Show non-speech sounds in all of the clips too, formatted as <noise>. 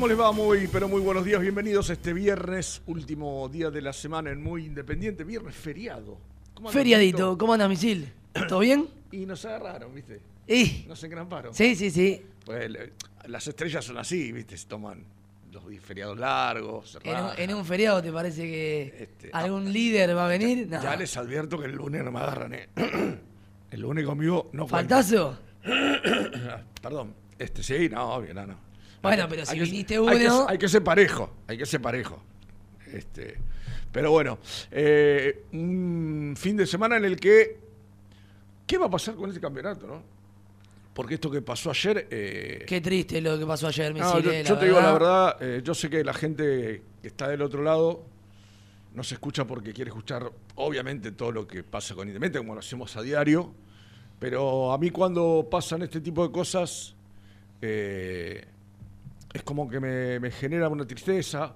¿Cómo les va? Muy, pero muy buenos días. Bienvenidos a este viernes, último día de la semana en Muy Independiente. Viernes feriado. ¿Cómo Feriadito? ¿cómo anda misil? ¿Todo bien? Y nos agarraron, ¿viste? Y, Nos engramparon. sí, sí, sí. Pues las estrellas son así, ¿viste? Se toman los feriados largos. En un, en un feriado te parece que Este, algún líder va a venir. No. Ya les advierto que el lunes no me agarran, ¿eh? <clears throat> El lunes conmigo no cuenta. ¿Faltazo? <clears throat> Perdón. Este, sí, no, obvio, no, no. Bueno, pero si hay que- viniste hay que- uno- Hay que, ser parejo, hay que ser parejo. Este, pero bueno, eh, un fin de semana en el que. ¿Qué va a pasar con este campeonato, no? Porque esto que pasó ayer. eh, Qué triste lo que pasó ayer, no, misil. yo, yo te digo la verdad, eh, yo sé que la gente que está del otro lado no se escucha porque quiere escuchar, obviamente, todo lo que pasa con Independiente, como lo hacemos a diario. Pero a mí cuando pasan este tipo de cosas, eh, es como que me, me genera una tristeza.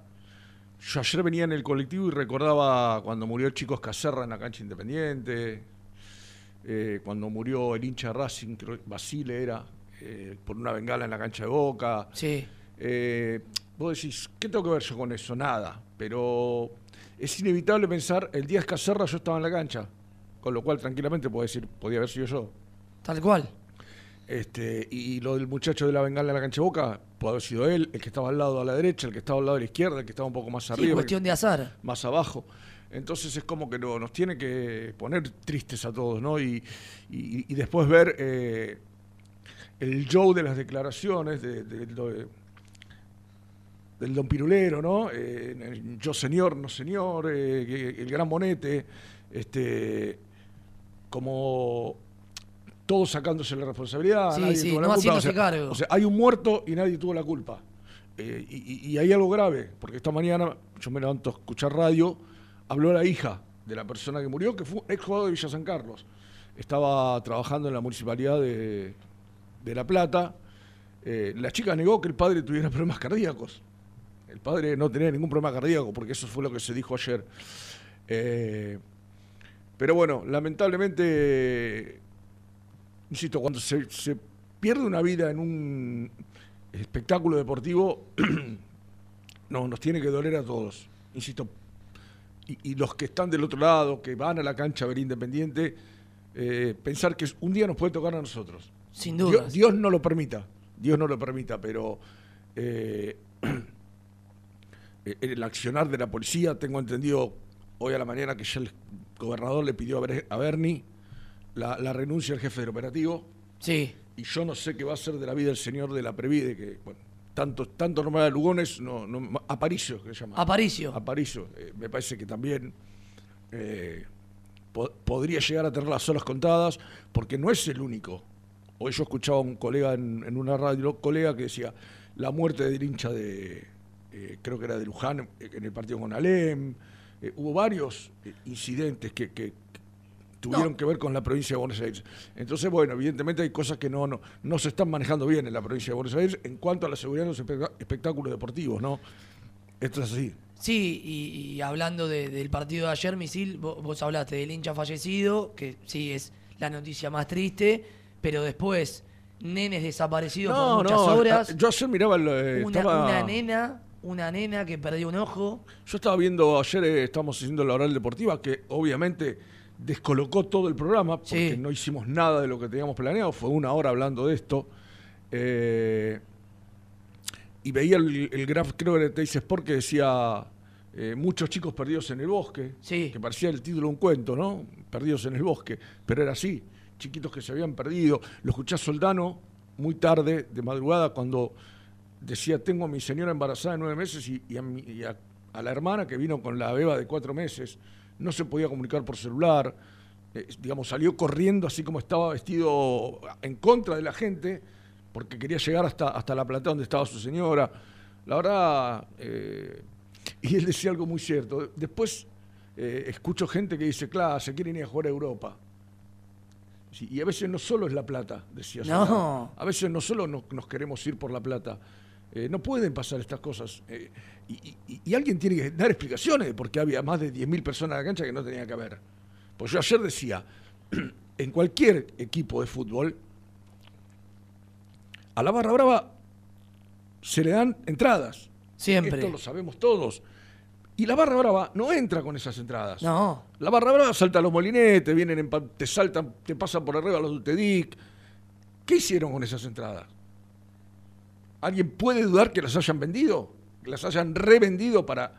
Yo ayer venía en el colectivo y recordaba cuando murió el chico Escacerra en la cancha Independiente, eh, cuando murió el hincha Racing, creo que Basile era, eh, por una bengala en la cancha de Boca. Sí. Eh, vos decís, ¿qué tengo que ver yo con eso? Nada. Pero es inevitable pensar, el día Escacerra yo estaba en la cancha. Con lo cual, tranquilamente puedo decir, podía haber sido yo. Tal cual. Este, y lo del muchacho de la bengala en la cancha de Boca, puede haber sido él, el que estaba al lado a la derecha, el que estaba al lado a la izquierda, el que estaba un poco más Sí, arriba, cuestión de azar. más abajo. Entonces es como que no- nos tiene que poner tristes a todos, ¿no? Y, y- y después ver eh, el show de las declaraciones de- de- de- del don Pirulero, ¿no? Eh, yo señor, no señor, eh, el gran bonete, este, como todos sacándose la responsabilidad. Sí, nadie sí, tuvo la no culpa. haciéndose o sea, cargo. O sea, hay un muerto y nadie tuvo la culpa. Eh, y, hay algo grave, porque esta mañana yo me levanto a escuchar radio, habló la hija de la persona que murió, que fue ex jugador de Villa San Carlos. Estaba trabajando en la municipalidad de, de La Plata. Eh, la chica negó que el padre tuviera problemas cardíacos. El padre no tenía ningún problema cardíaco, porque eso fue lo que se dijo ayer. Eh, pero bueno, lamentablemente, insisto, cuando se, se pierde una vida en un espectáculo deportivo, <clears throat> no, nos tiene que doler a todos. Insisto, y, y los que están del otro lado, que van a la cancha a ver Independiente, eh, pensar que un día nos puede tocar a nosotros. Sin Dios, dudas. Dios no lo permita, Dios no lo permita, pero <clears throat> eh, el accionar de la policía, tengo entendido hoy a la mañana que ya el gobernador le pidió a Bernie la, la renuncia del jefe del operativo. Sí. Y yo no sé qué va a ser de la vida del señor de la Previde, que, bueno, tanto, tanto normal de Lugones, no, no, Aparicio, que se llama. Aparicio. Aparicio. Eh, me parece que también eh, po- podría llegar a tener las horas contadas, porque no es el único. Hoy yo escuchaba a un colega en, en una radio, colega que decía, la muerte del hincha de, eh, creo que era de Luján, en el partido con Alem. Hubo varios incidentes que tuvieron No. que ver con la provincia de Buenos Aires. Entonces, bueno, evidentemente hay cosas que no, no, no se están manejando bien en la provincia de Buenos Aires en cuanto a la seguridad de los espectá- espectáculos deportivos, ¿no? Esto es así. Sí, y, y hablando de- del partido de ayer, Misil, vos, vos hablaste del hincha fallecido, que sí es la noticia más triste, pero después, nenes desaparecidos por muchas horas. Yo ayer miraba, el, eh, una, estaba, una nena, una nena que perdió un ojo. yo estaba viendo ayer, eh, estábamos haciendo la oral deportiva, que obviamente descolocó todo el programa, porque Sí. no hicimos nada de lo que teníamos planeado, fue una hora hablando de esto. Eh, y veía el, el graph, creo que era de Teis Sport, que decía eh, muchos chicos perdidos en el bosque, Sí. que parecía el título de un cuento, ¿no? Perdidos en el bosque, pero era así, chiquitos que se habían perdido. Lo escuché a Soldano muy tarde, de madrugada, cuando decía, tengo a mi señora embarazada de nueve meses y, y a, mi- y a- a la hermana que vino con la beba de cuatro meses, no se podía comunicar por celular, eh, digamos, salió corriendo así como estaba vestido en contra de la gente, porque quería llegar hasta, hasta la platea donde estaba su señora. La verdad, eh, <laughs> y él decía algo muy cierto. Después eh, escucho gente que dice, claro, se quieren ir a jugar a Europa. Sí, y a veces no solo es la plata, decía. No. A veces no solo nos, nos queremos ir por la plata. Eh, no pueden pasar estas cosas. Eh, y, y- y alguien tiene que dar explicaciones de por qué había más de 10.000 personas en la cancha que no tenía que haber. Pues yo ayer decía, <clears throat> en cualquier equipo de fútbol, a la barra brava se le dan entradas. Siempre. Esto lo sabemos todos. Y la barra brava no entra con esas entradas. No. La barra brava salta a los molinetes, vienen en te saltan, te pasan por arriba los de Utedic. ¿Qué hicieron con esas entradas? ¿Alguien puede dudar que las hayan vendido? ¿Que las hayan revendido para...?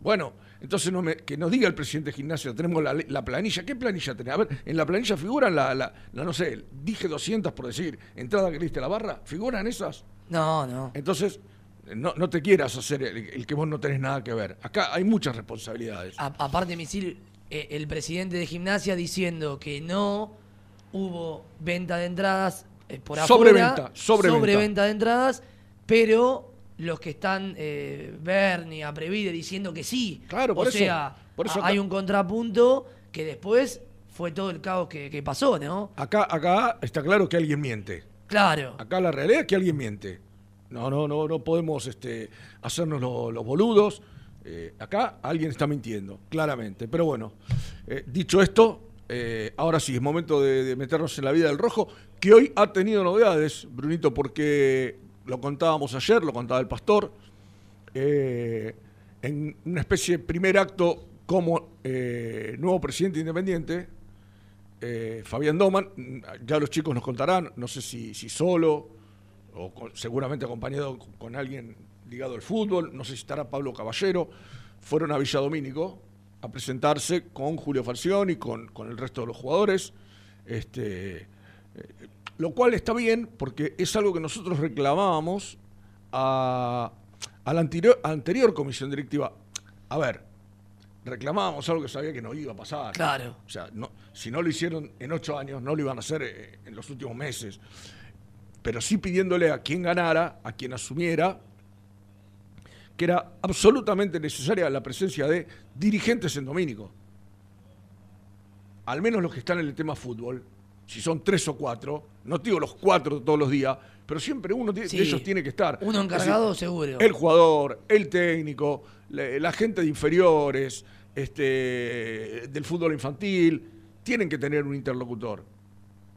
Bueno, entonces no me- que nos diga el presidente de gimnasia, tenemos la, planilla. ¿Qué planilla tenés? A ver, en la planilla figuran la, la- la, no sé, dije 200 por decir, entrada que le diste a la barra, ¿figuran esas? No, no. Entonces, no, no te quieras hacer el, el que vos no tenés nada que ver. Acá hay muchas responsabilidades. A- aparte, Misil, eh, el presidente de gimnasia diciendo que no hubo venta de entradas eh, por afuera. Sobreventa, sobreventa. sobreventa de entradas, pero los que están, eh, Bernie, Aprevide, diciendo que sí. Claro, por o eso- sea, por eso a- hay un contrapunto que después fue todo el caos que, que pasó, ¿no? Acá, acá está claro que alguien miente. Claro. Acá la realidad es que alguien miente. No, no, no, no podemos este, hacernos lo- los boludos. Eh, acá alguien está mintiendo, claramente. Pero bueno, eh, dicho esto, eh, ahora sí, es momento de, de meternos en la vida del rojo, que hoy ha tenido novedades, Brunito, porque lo contábamos ayer, lo contaba el pastor, eh, en una especie de primer acto como eh, nuevo presidente independiente, eh, Fabián Doman, ya los chicos nos contarán, no sé si, si solo o seguramente acompañado con, alguien ligado al fútbol, no sé si estará Pablo Caballero, fueron a Villa Domínico a presentarse con Julio Falcioni, con, con el resto de los jugadores, este, lo cual está bien porque es algo que nosotros reclamábamos a, a la anterior, anterior comisión directiva. A ver, reclamábamos algo que sabía que no iba a pasar. Claro. O sea, no, si no lo hicieron en ocho años, no lo iban a hacer eh, en los últimos meses. Pero sí pidiéndole a quien ganara, a quien asumiera, que era absolutamente necesaria la presencia de dirigentes en Domínico. Al menos los que están en el tema fútbol, si son tres o cuatro, no digo los cuatro todos los días, pero siempre uno de Sí. ellos tiene que estar. Uno encargado, decir, seguro. El jugador, el técnico, la, la gente de inferiores, este, del fútbol infantil, tienen que tener un interlocutor.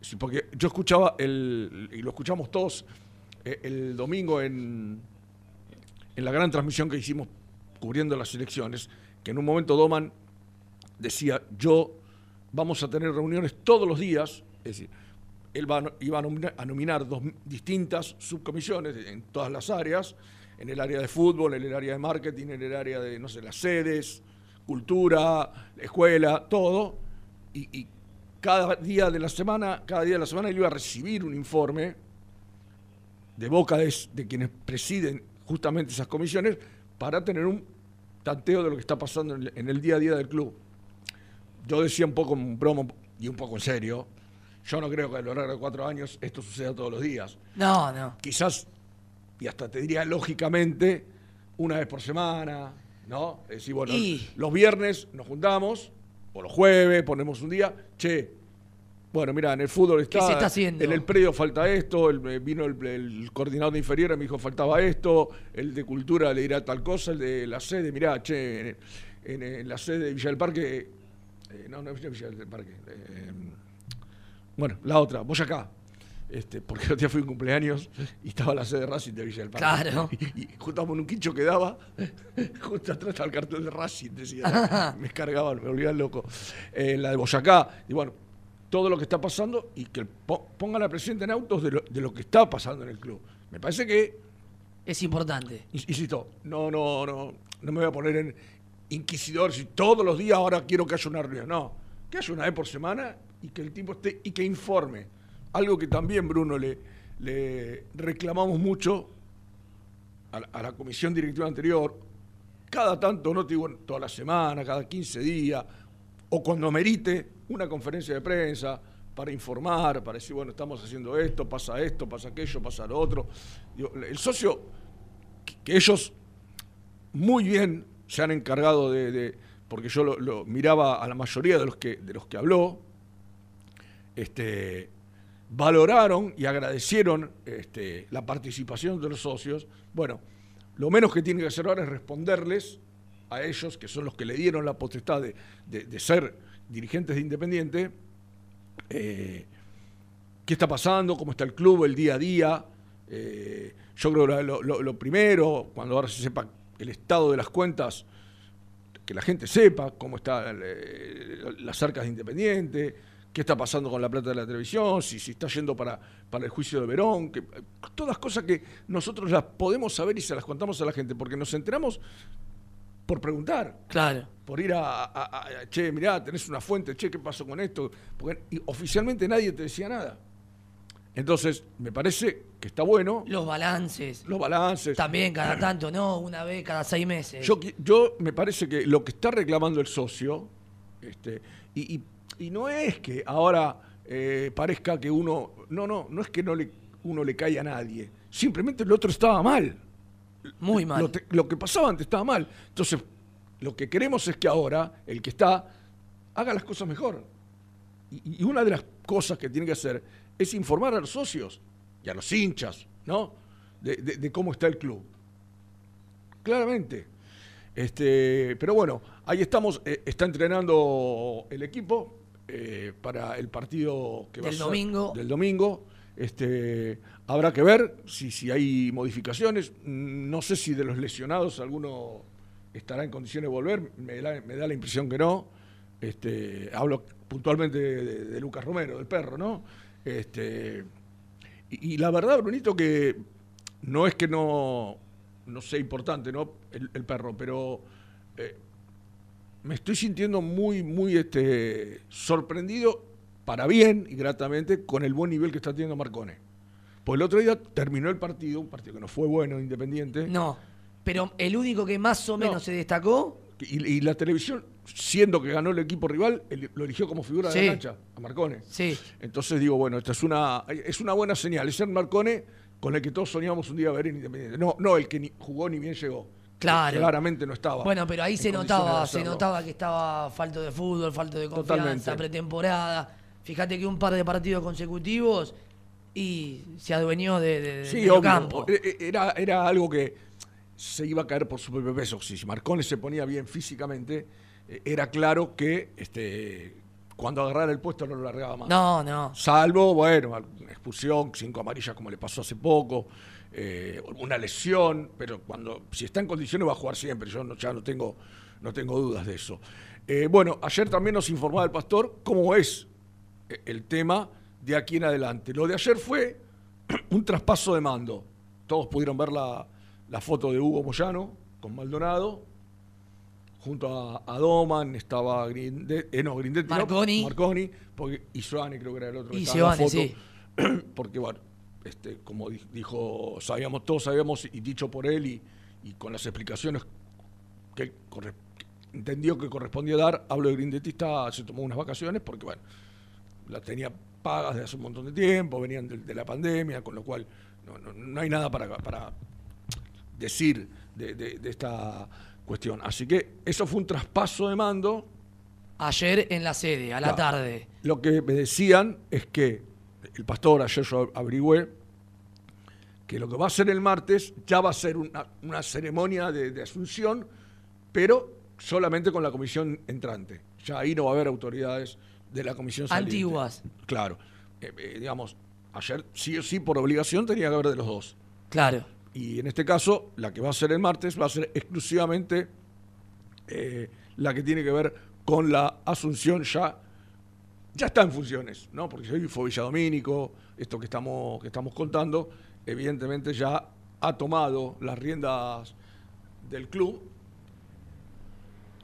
Sí, porque yo escuchaba, el, y lo escuchamos todos eh, el domingo en, en la gran transmisión que hicimos cubriendo las elecciones, que en un momento Doman decía, yo vamos a tener reuniones todos los días, es decir, él iba a nominar, dos distintas subcomisiones en todas las áreas, en el área de fútbol, en el área de marketing, en el área de, no sé, las sedes, cultura, escuela, todo, y, cada día de la semana, cada día de la semana él iba a recibir un informe de boca de, de quienes presiden justamente esas comisiones para tener un tanteo de lo que está pasando en el, en el día a día del club. Yo decía un poco en broma y un poco en serio, yo no creo que a lo largo de cuatro años esto suceda todos los días. No, no. Quizás, y hasta te diría lógicamente, una vez por semana, ¿no? Es decir, bueno, Y- los viernes nos juntamos, o los jueves ponemos un día, che, bueno, mira, en el fútbol está, se está haciendo? en el predio falta esto, el- eh, vino el, el coordinador de inferiores, me dijo faltaba esto, el de cultura le dirá tal cosa, el de la sede, mirá, che, en, en- en la sede de Villa del Parque, eh, no, no es Villa del Parque, eh, bueno, la otra, Boyacá. Este, porque el otro día fui a un cumpleaños y estaba la sede de Racing de Villa del Parque. Claro. Y, y juntamos en un quincho que daba, <laughs> justo atrás estaba el cartel de Racing, decía. <laughs> me cargaban, me volvían loco. Eh, la de Boyacá. Y bueno, todo lo que está pasando y que po- pongan al presidente en autos de lo, de lo que está pasando en el club. Me parece que Es importante. Ins- Insisto, no, no, no, no me voy a poner en inquisidor si todos los días ahora quiero que haya una reunión. No, que haya una vez por semana y que el tipo esté y que informe. Algo que también, Bruno, le, le reclamamos mucho a la, comisión directiva anterior, cada tanto, no te digo toda la semana, cada 15 días, o cuando merite una conferencia de prensa para informar, para decir, bueno, estamos haciendo esto, pasa esto, pasa aquello, pasa lo otro. El socio, que, ellos muy bien se han encargado de, de- porque yo lo, lo miraba a la mayoría de los que, de los que habló, este, valoraron y agradecieron este, la participación de los socios. Bueno, lo menos que tiene que hacer ahora es responderles a ellos, que son los que le dieron la potestad de, de- ser dirigentes de Independiente, eh, qué está pasando, cómo está el club, el día a día. Eh, yo creo que lo, primero, cuando ahora se sepa el estado de las cuentas, que la gente sepa cómo están las arcas de Independiente, qué está pasando con la plata de la televisión, si, si está yendo para, para el juicio de Verón, que, todas cosas que nosotros las podemos saber y se las contamos a la gente, porque nos enteramos por preguntar Claro. por ir a, a- a- a- che, mirá, tenés una fuente, che, ¿qué pasó con esto? Porque y oficialmente nadie te decía nada. Entonces, me parece que está bueno Los balances. los balances. También cada tanto, ¿no? Una vez cada seis meses. Yo, yo me parece que lo que está reclamando el socio, este, y, y- y no es que ahora eh, parezca que uno, no, no, no es que no le, uno le cae a nadie, simplemente el otro estaba mal. Muy mal. Lo, te- lo que pasaba antes estaba mal. Entonces, lo que queremos es que ahora el que está haga las cosas mejor. Y, y una de las cosas que tiene que hacer es informar a los socios y a los hinchas, ¿no? De, de- de cómo está el club. Claramente. Este, pero bueno, ahí estamos. eh, está entrenando el equipo eh, para el partido que va a Del ser domingo. del domingo. Este, habrá que ver si, si hay modificaciones. No sé si de los lesionados alguno estará en condiciones de volver. Me da, me da la impresión que no. Este, hablo puntualmente de, de- de Lucas Romero, del perro, ¿no? Este, y, y la verdad, Brunito, que no es que no, no sea importante, ¿no? El, el perro, pero eh, me estoy sintiendo muy, muy este, sorprendido, para bien y gratamente, con el buen nivel que está teniendo Marcone. Pues el otro día terminó el partido, un partido que no fue bueno, Independiente. No. Pero el único que más o menos No. se destacó, Y, y la televisión, siendo que ganó el equipo rival, el- lo eligió como figura de la cancha, a Marcone. sí. Entonces digo, bueno, esta es una, es una buena señal. Es el Marcone con el que todos soñábamos un día ver en Independiente. No, no el que ni jugó ni bien llegó. Claro. Claramente no estaba. Bueno, pero ahí se notaba, se notaba que estaba falto de fútbol, falto de confianza, Totalmente. pretemporada. Fíjate que un par de partidos consecutivos y se adueñó de, de, Sí, del obvio. campo. E- e- Era, era algo que se iba a caer por su propio peso. Si Marcone se ponía bien físicamente, eh, era claro que este, cuando agarrara el puesto no lo largaba más. No, no. Salvo, bueno, expulsión, cinco amarillas como le pasó hace poco, eh, una lesión, pero cuando si está en condiciones va a jugar siempre, yo no, ya no tengo, no tengo dudas de eso. Eh, bueno, ayer también nos informaba el pastor cómo es eh, el tema de aquí en adelante. Lo de ayer fue <clears throat> un traspaso de mando. Todos pudieron ver la, la foto de Hugo Moyano con Maldonado. junto a, a Doman, estaba Grindetti, eh, no, Grindetti, no, Marconi. Porque, y Giovanni creo que era el otro que Y Giovanni, foto. <clears throat> porque bueno, este, como di- dijo, sabíamos, todos sabíamos, y dicho por él, y, y con las explicaciones que él corre- entendió que correspondía dar, hablo de Grindetti, está- se tomó unas vacaciones, porque bueno, las tenía pagas de hace un montón de tiempo, venían de, de la pandemia, con lo cual no, no- no hay nada para, para decir de, de- de esta cuestión. Así que eso fue un traspaso de mando. Ayer en la sede, a la Claro. tarde. Lo que me decían es que el pastor, ayer yo averigüé, que lo que va a hacer el martes ya va a ser una, una ceremonia de, de asunción, pero solamente con la comisión entrante. Ya ahí no va a haber autoridades de la comisión saliente. Antiguas. Claro. Eh, eh, digamos, ayer sí o sí por obligación tenía que haber de los dos. Claro. Y en este caso, la que va a ser el martes va a ser exclusivamente eh, la que tiene que ver con la asunción ya. Ya está en funciones, ¿no? Porque hoy fue Villadomínico, esto que estamos, que estamos contando, evidentemente ya ha tomado las riendas del club.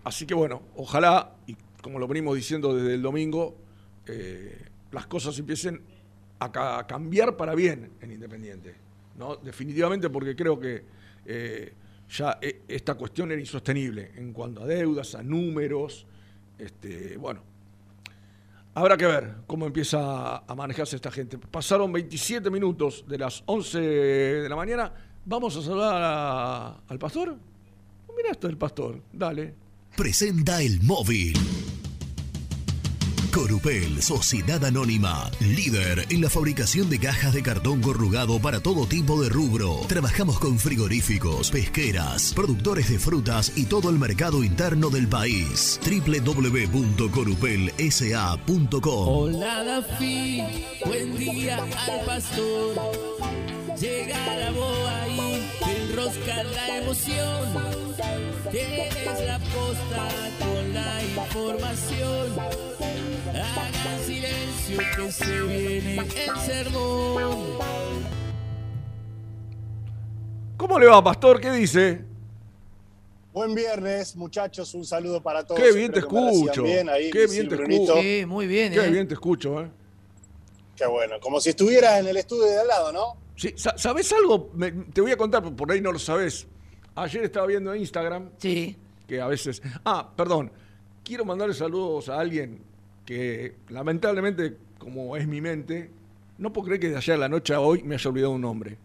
Así que bueno, ojalá, y como lo venimos diciendo desde el domingo, eh, las cosas empiecen a, ca- a cambiar para bien en Independiente. ¿no? Definitivamente porque creo que eh, ya eh, esta cuestión era insostenible en cuanto a deudas, a números. Este, bueno, habrá que ver cómo empieza a manejarse esta gente. Pasaron 27 minutos de las 11 de la mañana. Vamos a saludar al pastor. Mira esto del pastor, dale. Presenta el móvil. Corupel, Sociedad Anónima, líder en la fabricación de cajas de cartón corrugado para todo tipo de rubro. Trabajamos con frigoríficos, pesqueras, productores de frutas y todo el mercado interno del país. www.corupelsa.com Hola Dafi, buen día al pastor. Llega la boa y te enrosca la emoción. Tienes la posta con la información. Hagan silencio que se viene el sermón. ¿Cómo le va, pastor? ¿Qué dice? Buen viernes, muchachos. Un saludo para todos. Qué bien te Espero escucho. Bien ahí, Qué bien te escucho. Sí, muy bien, Qué ¿eh? bien te escucho, ¿eh? Qué bueno. Como si estuvieras en el estudio de al lado, ¿no? Sí, sa- ¿Sabés algo? Me- te voy a contar, por ahí no lo sabés. Ayer estaba viendo Instagram Sí. que a veces... Ah, perdón. Quiero mandarle saludos a alguien que lamentablemente, como es mi mente, no puedo creer que de ayer a la noche a hoy me haya olvidado un nombre.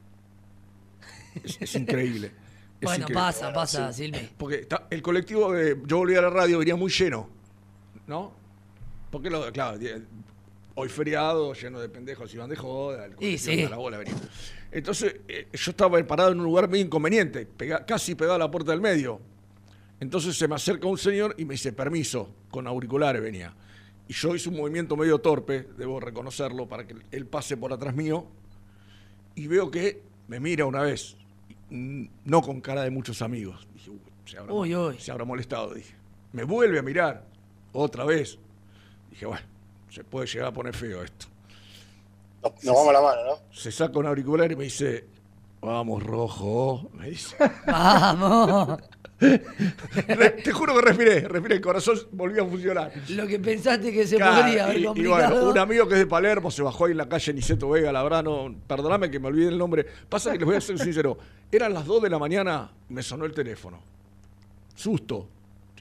Es, es increíble. Es Bueno, increíble. pasa, pasa, Silvi. Porque está- el colectivo de Yo volví a la radio venía muy lleno, ¿no? Porque, lo, claro, hoy feriado, lleno de pendejos y van de joda, el colectivo sí. hasta la bola venía. Entonces, eh, yo estaba parado en un lugar muy inconveniente, pega- casi pegado a la puerta del medio. Entonces se me acerca un señor y me dice, permiso, con auriculares venía. Y yo hice un movimiento medio torpe, debo reconocerlo, para que él pase por atrás mío. Y veo que me mira una vez, no con cara de muchos amigos. Dije, "Uy, se habrá, Uy, uy. se habrá molestado, dije. Me vuelve a mirar, otra vez. Dije, bueno, se puede llegar a poner feo esto. Nos, nos vamos a la mano, ¿no? Se saca un auricular y me dice, vamos, rojo. Me dice. Vamos. Te juro que respiré, respiré, el corazón volvió a funcionar. Lo que pensaste que se Claro, podría haber y- y, complicado. bueno, un amigo que es de Palermo se bajó ahí en la calle Niceto Vega, Labrano. Perdóname que me olvidé el nombre. Pasa que les voy a ser sincero. Eran las 2 de la mañana, me sonó el teléfono. Susto.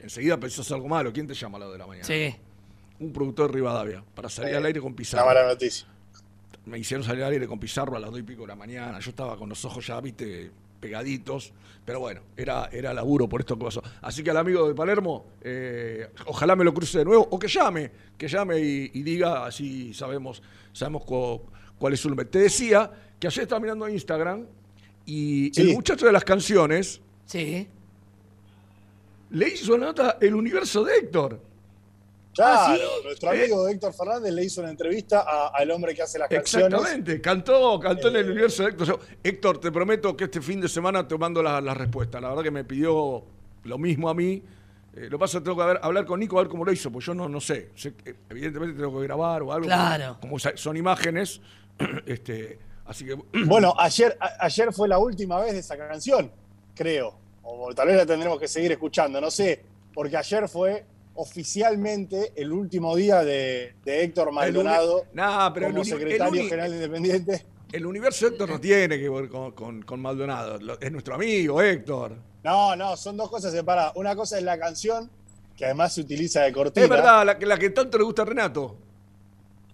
Enseguida pensás algo malo. ¿Quién te llama a las 2 de la mañana? Sí. Un productor de Rivadavia, para salir al aire con Una Pizarro. mala noticia. Me hicieron salir al aire con Pizarro a las 2 y pico de la mañana. Yo estaba con los ojos ya, viste, pegaditos. Pero bueno, era, era laburo por esto que pasó. Así que al amigo de Palermo, eh, ojalá me lo cruce de nuevo. O que llame, que llame y, y diga, así sabemos, sabemos cu- cuál es su nombre. Te decía que ayer estaba mirando Instagram y Sí. el muchacho de las canciones Sí. le hizo una nota el universo de Héctor. Claro, ¿sí? nuestro amigo Héctor Fernández le hizo una entrevista a- al hombre que hace las canciones. Exactamente, cantó, cantó en el Eh. universo de Héctor. Yo, Héctor, te prometo que este fin de semana te mando la, la respuesta. La verdad que me pidió lo mismo a mí. Eh, lo que pasa es que tengo que ver- hablar con Nico a ver cómo lo hizo, pues yo no, no sé. Sé que, evidentemente tengo que grabar o algo. Claro. Como son imágenes, <clears throat> este, así que <clears throat> Bueno, ayer, a- ayer fue la última vez de esa canción, creo. O tal vez la tendremos que seguir escuchando, no sé. porque ayer fue oficialmente el último día de, de Héctor Maldonado Nah, pero el como secretario general independiente. El universo Héctor no tiene que ver con, con- con Maldonado. Es nuestro amigo Héctor. No, no, son dos cosas separadas. Una cosa es la canción, que además se utiliza de cortina. Es verdad, la, que- la que tanto le gusta a Renato.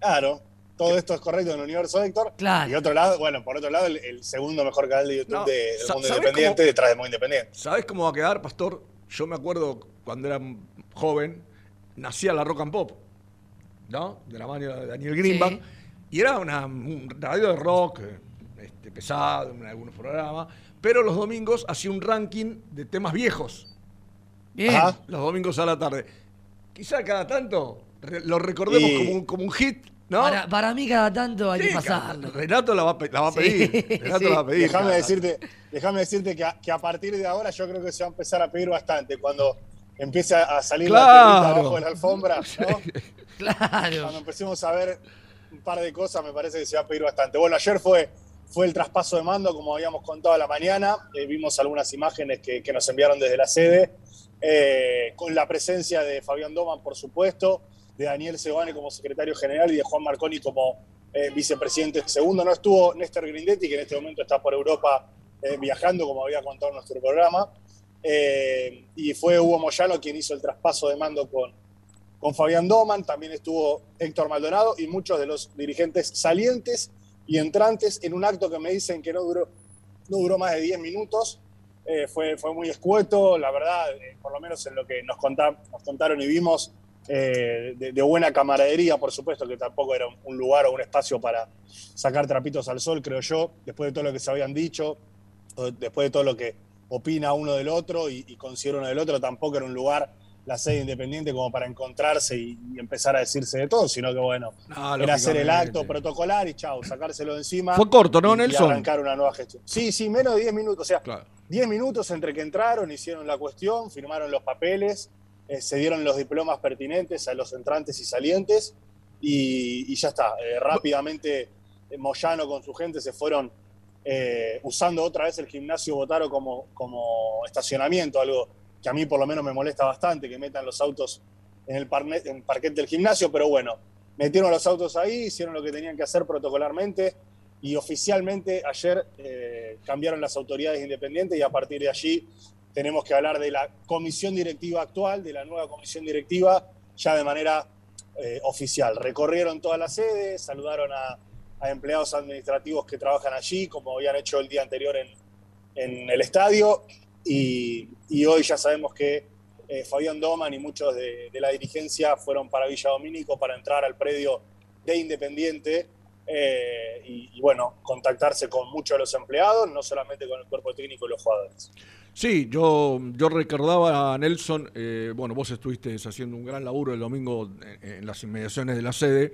Claro, todo esto es correcto en el universo Héctor. Claro. Y otro lado, bueno, por otro lado, el, el segundo mejor canal de YouTube No, de- del mundo ¿sabés independiente, cómo? detrás de Muy Independiente. ¿Sabes cómo va a quedar, Pastor? Yo me acuerdo cuando era joven, nacía la rock and pop, ¿no? De la mano de Daniel Greenback. Sí. Y era una, un radio de rock este, pesado en algunos programas. Pero los domingos hacía un ranking de temas viejos. Bien. Ajá. Los domingos a la tarde. Quizá cada tanto lo recordemos Y- como, un, como un hit, ¿no? Para, para mí cada tanto hay Sí, que pasarlo. Renato la va, a pe- la va a Sí, pedir. Renato sí. la va a pedir. Déjame decirte, déjame decirte que a, que a partir de ahora yo creo que se va a empezar a pedir bastante. Cuando empiece a salir la Claro. tierrita abajo de la alfombra, ¿no? <laughs> Claro. Cuando empecemos a ver un par de cosas, me parece que se va a pedir bastante. Bueno, ayer fue, fue el traspaso de mando, como habíamos contado a la mañana. Eh, vimos algunas imágenes que, que nos enviaron desde la sede, eh, con la presencia de Fabián Doman, por supuesto, de Daniel Sebane como secretario general y de Juan Marconi como eh, vicepresidente segundo. No estuvo Néstor Grindetti, que en este momento está por Europa eh, viajando, como había contado nuestro programa. Eh, y fue Hugo Moyano quien hizo el traspaso de mando con, con Fabián Doman, también estuvo Héctor Maldonado y muchos de los dirigentes salientes y entrantes en un acto que me dicen que no duró, no duró más de 10 minutos. Fue, fue muy escueto, la verdad, por lo menos en lo que nos, conta- nos contaron y vimos, eh, de, de buena camaradería, por supuesto, que tampoco era un- lugar o un espacio para sacar trapitos al sol, creo yo, después de todo lo que se habían dicho, después de todo lo que opina uno del otro y, y considera uno del otro, tampoco era un lugar, la sede independiente, como para encontrarse y, y empezar a decirse de todo, sino que bueno, No, era hacer el acto protocolar y chao, sacárselo de encima. Fue corto, ¿no, y- Nelson? Y arrancar una nueva gestión. Sí, sí, menos de 10 minutos, o sea, Claro. 10 minutos entre que entraron, hicieron la cuestión, firmaron los papeles, eh, se dieron los diplomas pertinentes a los entrantes y salientes y, y ya está. Eh, rápidamente eh, Moyano con su gente se fueron eh, usando otra vez el gimnasio Botaro como, como estacionamiento, algo que a mí por lo menos me molesta bastante, que metan los autos en el, parne- en el parquet del gimnasio, pero bueno, metieron los autos ahí, hicieron lo que tenían que hacer protocolarmente y oficialmente ayer eh, cambiaron las autoridades independientes y a partir de allí tenemos que hablar de la comisión directiva actual, de la nueva comisión directiva, ya de manera eh, oficial. Recorrieron toda la sede, saludaron a, empleados administrativos que trabajan allí, como habían hecho el día anterior en, el estadio, y, hoy ya sabemos que eh, Fabián Doman y muchos de, de la dirigencia fueron para Villa Domínico para entrar al predio de Independiente eh, y, y, bueno, contactarse con muchos de los empleados, no solamente con el cuerpo técnico y los jugadores. Sí, yo, yo recordaba a Nelson, eh, bueno, vos estuviste haciendo un gran laburo el domingo en, en las inmediaciones de la sede,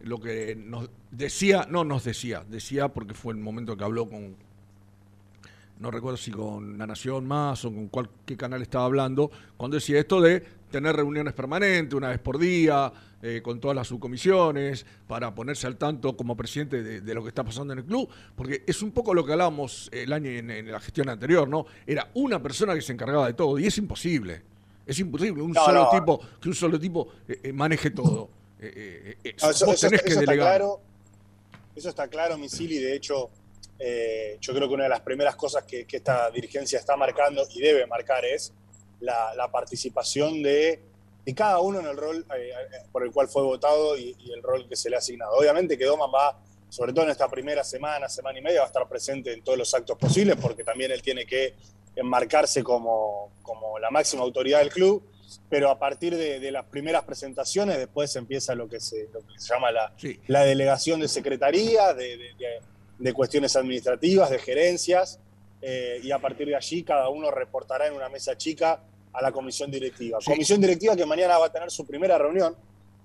lo que nos decía, no nos decía, decía porque fue el momento que habló con, no recuerdo si con La Nación Más o con cuál, qué canal estaba hablando, cuando decía esto de tener reuniones permanentes, una vez por día, eh, con todas las subcomisiones, para ponerse al tanto como presidente de, de lo que está pasando en el club, porque es un poco lo que hablábamos el año en, en la gestión anterior, ¿no? Era una persona que se encargaba de todo, y es imposible. Es imposible un No, solo no. tipo que un solo tipo eh, eh, maneje todo. Eh, No, eso, vos eso- tenés eso que está claro. Eso está claro, Misili. De hecho, yo creo que una de las primeras cosas que, que esta dirigencia está marcando y debe marcar es la, la participación de, de cada uno en el rol eh, eh, por el cual fue votado y, y el rol que se le ha asignado. Obviamente que Doman va, sobre todo en esta primera semana, semana y media, va a estar presente en todos los actos posibles porque también él tiene que enmarcarse como, como la máxima autoridad del club pero a partir de, de las primeras presentaciones después empieza lo que se, lo que se llama la, Sí. la delegación de secretaría, de, de- de- de cuestiones administrativas, de gerencias, eh, y a partir de allí cada uno reportará en una mesa chica a la comisión directiva. Sí. Comisión directiva que mañana va a tener su primera reunión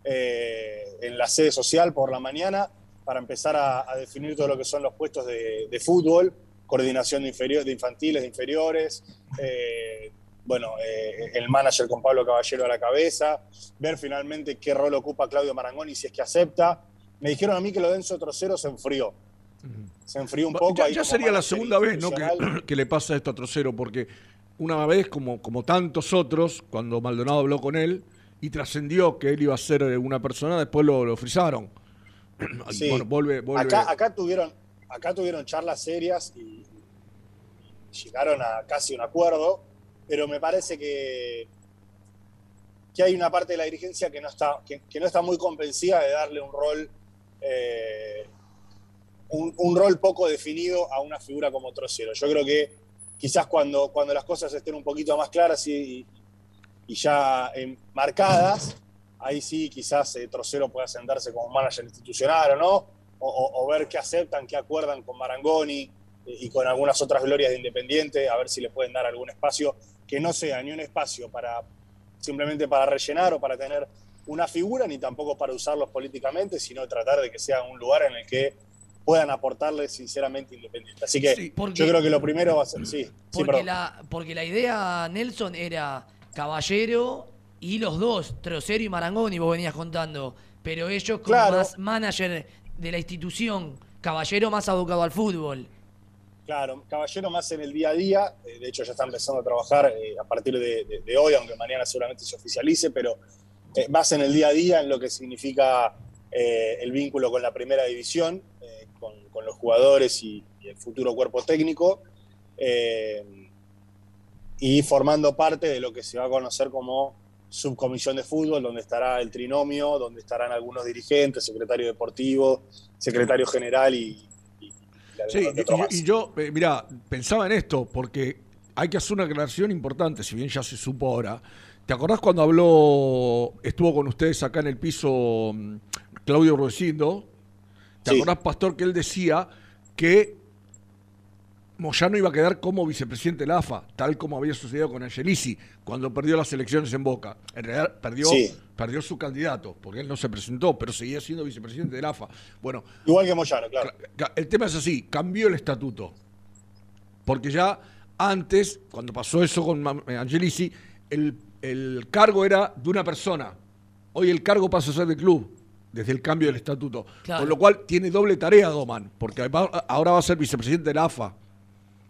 eh, en la sede social por la mañana para empezar a, a definir todo lo que son los puestos de, de fútbol, coordinación de, inferior, de infantiles, de inferiores, eh, bueno, eh, el manager con Pablo Caballero a la cabeza, ver finalmente qué rol ocupa Claudio Marangoni si es que acepta. Me dijeron a mí que lo de Enzo Trocero se enfrió. Se enfrió un poco. Ya, ahí ya sería la segunda vez ¿no? que, que le pasa esto a Trocero, porque una vez, como, como tantos otros, cuando Maldonado habló con él y trascendió que él iba a ser una persona, después lo, lo frizaron. <clears throat> Sí. Bueno, vuelve, vuelve. Acá, acá tuvieron, acá tuvieron charlas serias y llegaron a casi un acuerdo, pero me parece que, que hay una parte de la dirigencia que no está, que, que no está muy convencida de darle un rol, eh, un, un rol poco definido a una figura como Trocero. Yo creo que quizás cuando, cuando las cosas estén un poquito más claras y, y ya eh, marcadas, ahí sí quizás eh, Trocero pueda sentarse como manager institucional o no, o, o- o ver qué aceptan, qué acuerdan con Marangoni eh, y con algunas otras glorias de Independiente, a ver si le pueden dar algún espacio que no sea ni un espacio para simplemente para rellenar o para tener una figura, ni tampoco para usarlos políticamente, sino tratar de que sea un lugar en el que puedan aportarle sinceramente Independiente. Así que Sí, porque- yo creo que lo primero va a ser, sí, Porque, la, porque la idea, Nelson, era Caballero y los dos, Trocero y Marangoni, vos venías contando. Pero ellos como Claro. más manager de la institución, Caballero más abocado al fútbol. Claro, Caballero más en el día a día, eh, de hecho ya está empezando a trabajar eh, a partir de, de- de hoy, aunque mañana seguramente se oficialice, pero eh, más en el día a día en lo que significa eh, el vínculo con la primera división, con, con los jugadores y, y el futuro cuerpo técnico, eh, y formando parte de lo que se va a conocer como subcomisión de fútbol, donde estará el trinomio, donde estarán algunos dirigentes, secretario deportivo, secretario general y... y- y Sí, y- yo, eh, mira, pensaba en esto, porque hay que hacer una aclaración importante, si bien ya se supo ahora. ¿Te acordás cuando habló, estuvo con ustedes acá en el piso mm, Claudio Ruecindo? ¿Te Sí. acordás, Pastor, que él decía que Moyano iba a quedar como vicepresidente de la AFA, tal como había sucedido con Angelici cuando perdió las elecciones en Boca? En realidad perdió, Sí. perdió su candidato, porque él no se presentó, pero seguía siendo vicepresidente de la AFA. Bueno, Igual que Moyano, claro. Cla- El tema es así, cambió el estatuto. Porque ya antes, cuando pasó eso con eh, Angelici, el, el cargo era de una persona. Hoy el cargo pasa a ser del club, desde el cambio del estatuto. Claro. Con lo cual tiene doble tarea Doman, porque ahora va a ser vicepresidente de la AFA.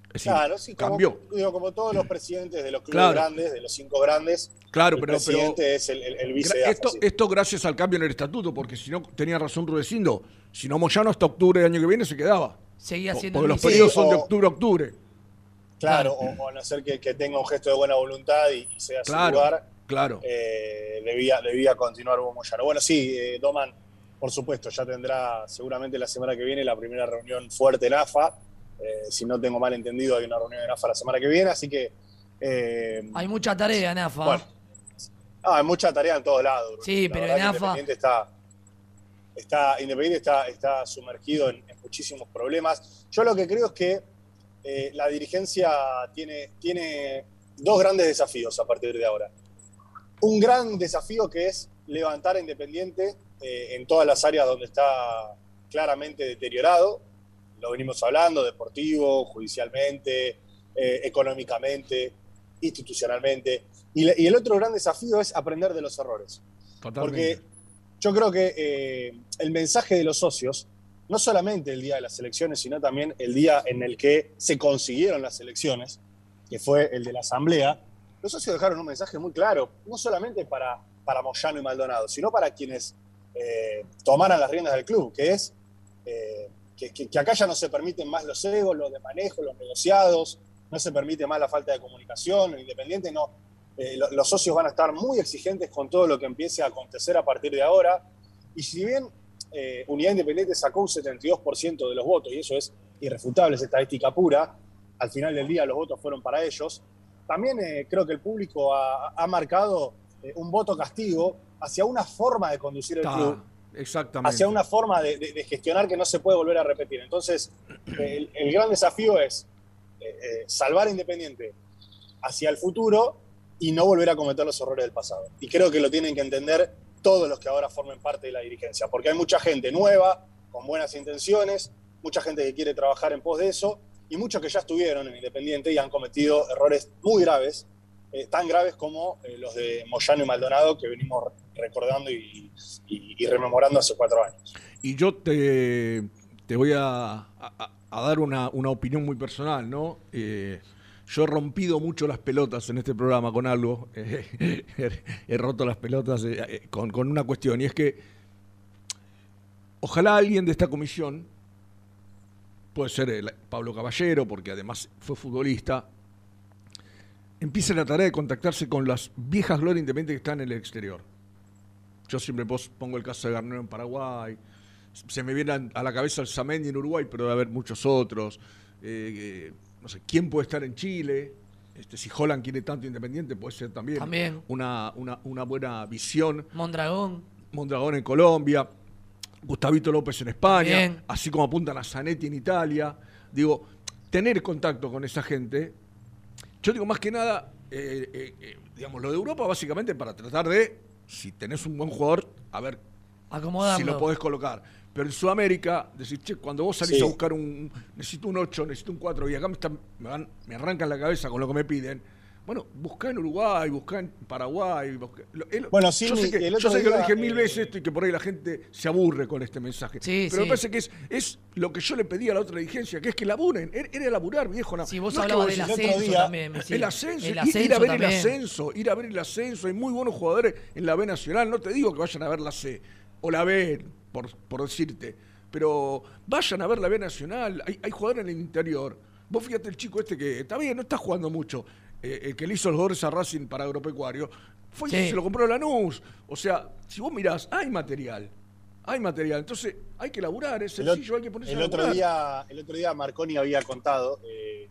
Es decir, Claro, sí, como, cambió. digo, como todos los presidentes de los clubes Claro. grandes, de los cinco grandes, Claro, el pero, pero presidente es el, el, el vice gra- de AFA, esto, sí. esto gracias al cambio en el estatuto, porque si no, tenía razón Rudecindo, si no Moyano hasta octubre del año que viene se quedaba. Seguía siendo Porque los periodos son de octubre a octubre. Claro, o, o a no ser que, que tenga un gesto de buena voluntad y, y sea Claro, su lugar, claro. eh, debía, debía continuar Hugo Moyano. Bueno, sí, eh, Doman, por supuesto, ya tendrá seguramente la semana que viene la primera reunión fuerte en AFA. Eh, si no tengo mal entendido, hay una reunión en AFA la semana que viene, así que... eh, Hay mucha tarea, Nafa. Bueno, Ah, hay mucha tarea en todos lados. Sí, La pero en AFA- Independiente está, está, Independiente está, está sumergido en, en muchísimos problemas. Yo lo que creo es que eh, la dirigencia tiene, tiene dos grandes desafíos a partir de ahora. Un gran desafío que es levantar a Independiente eh, en todas las áreas donde está claramente deteriorado. Lo venimos hablando, deportivo, judicialmente, eh, económicamente, institucionalmente. Y, el otro gran desafío es aprender de los errores. Totalmente. Porque yo creo que eh, el mensaje de los socios, no solamente el día de las elecciones, sino también el día en el que se consiguieron las elecciones, que fue el de la Asamblea, los socios dejaron un mensaje muy claro, no solamente para, para Moyano y Maldonado, sino para quienes eh, tomaran las riendas del club, que es eh, que, acá ya no se permiten más los egos, los de manejo, los negociados, no se permite más la falta de comunicación, el independiente no, eh, lo- los socios van a estar muy exigentes con todo lo que empiece a acontecer a partir de ahora. Y si bien eh, Unidad Independiente sacó un 72% de los votos, y eso es irrefutable, es estadística pura, al final del día los votos fueron para ellos, también eh, creo que el público ha, ha marcado eh, un voto castigo hacia una forma de conducir el club, exactamente. hacia una forma de, de- de gestionar que no se puede volver a repetir. Entonces, <clears throat> el, el gran desafío es eh, salvar a Independiente hacia el futuro y no volver a cometer los errores del pasado. Y creo que lo tienen que entender todos los que ahora formen parte de la dirigencia, porque hay mucha gente nueva, con buenas intenciones, mucha gente que quiere trabajar en pos de eso, y muchos que ya estuvieron en Independiente y han cometido errores muy graves, eh, tan graves como eh, los de Moyano y Maldonado, que venimos recordando y, rememorando hace cuatro años. Y yo te, te voy a, dar una, una opinión muy personal, ¿no? Eh, yo he rompido mucho las pelotas en este programa con algo. <laughs> he roto las pelotas con, con una cuestión, y es que ojalá alguien de esta comisión, puede ser el Pablo Caballero, porque además fue futbolista, empiece la tarea de contactarse con las viejas glorias independientes que están en el exterior. Yo siempre pongo el caso de Garnero en Paraguay. Se me viene a la cabeza el Samendi en Uruguay, pero debe haber muchos otros. Eh, eh, no sé, ¿quién puede estar en Chile? Este, si Holland quiere tanto independiente, puede ser también, También. Una, una, una buena visión. Mondragón. Mondragón en Colombia, Gustavito López en España, Bien. así como apuntan a Zanetti en Italia. Digo, tener contacto con esa gente. Yo digo más que nada, eh, eh, eh, digamos, lo de Europa básicamente para tratar de, si tenés un buen jugador, a ver Acomodarlo. si lo podés colocar. Pero en Sudamérica, decir, che, cuando vos salís Sí. a buscar un. Necesito un 8, necesito un 4, y acá me, están- me, van- me arrancan la cabeza con lo que me piden. Bueno, buscá en Uruguay, buscá en Paraguay. buscá- el- Bueno, yo Sidney, sé que, yo sé que lo dije mil eh, veces esto y que por ahí la gente se aburre con este mensaje. Sí, Pero me sí. parece que es, es lo que yo le pedí a la otra dirigencia, que es que laburen. Era, laburar, viejo. no- Si vos no es que hablabas vos del ascenso día- también. el ascenso, El ir- ir, ascenso a ver también. el ascenso, ir a ver el ascenso. Hay muy buenos jugadores en la B Nacional. No te digo que vayan a ver la C o la B, por, por decirte. Pero vayan a ver la B Nacional. Hay, hay jugadores en el interior. Vos fíjate el chico este que está bien, no está jugando mucho. Eh, el que le hizo los goles a Racing para Agropecuario. Fue y Sí. se lo compró Lanús. O sea, si vos mirás, hay material. Hay material. Entonces, hay que laburar, es El, sencillo, hay que ponerse el a otro día, el otro día Marconi había contado, eh,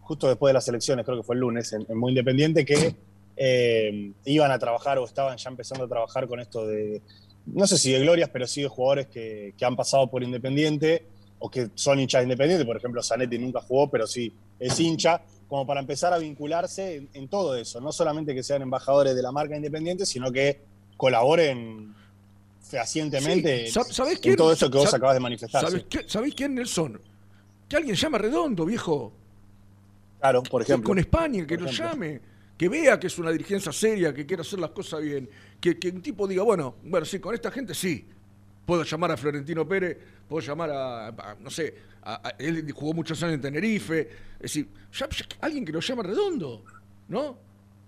justo después de las elecciones, creo que fue el lunes, en, en Muy Independiente, que eh, iban a trabajar o estaban ya empezando a trabajar con esto de, no sé si de glorias, pero sí de jugadores que, que han pasado por Independiente o que son hinchas de Independiente. Por ejemplo, Zanetti nunca jugó, pero sí es hincha, como para empezar a vincularse en, en todo eso. No solamente que sean embajadores de la marca Independiente, sino que colaboren fehacientemente Sí. Sa- ¿sabés en todo eso que vos acabas de manifestar. ¿Sabés, sí. qué- ¿Sabés quién, Nelson? Que alguien llame a Redondo, viejo. Claro, por ejemplo. Con España, que lo llame. Que vea que es una dirigencia seria, que quiere hacer las cosas bien. Que, que un tipo diga, bueno, bueno, sí, con esta gente sí. Puedo llamar a Florentino Pérez, puedo llamar a, a- no sé, a- a- él jugó muchos años en Tenerife. Es decir, ya- ya- alguien que lo llame a Redondo, ¿no?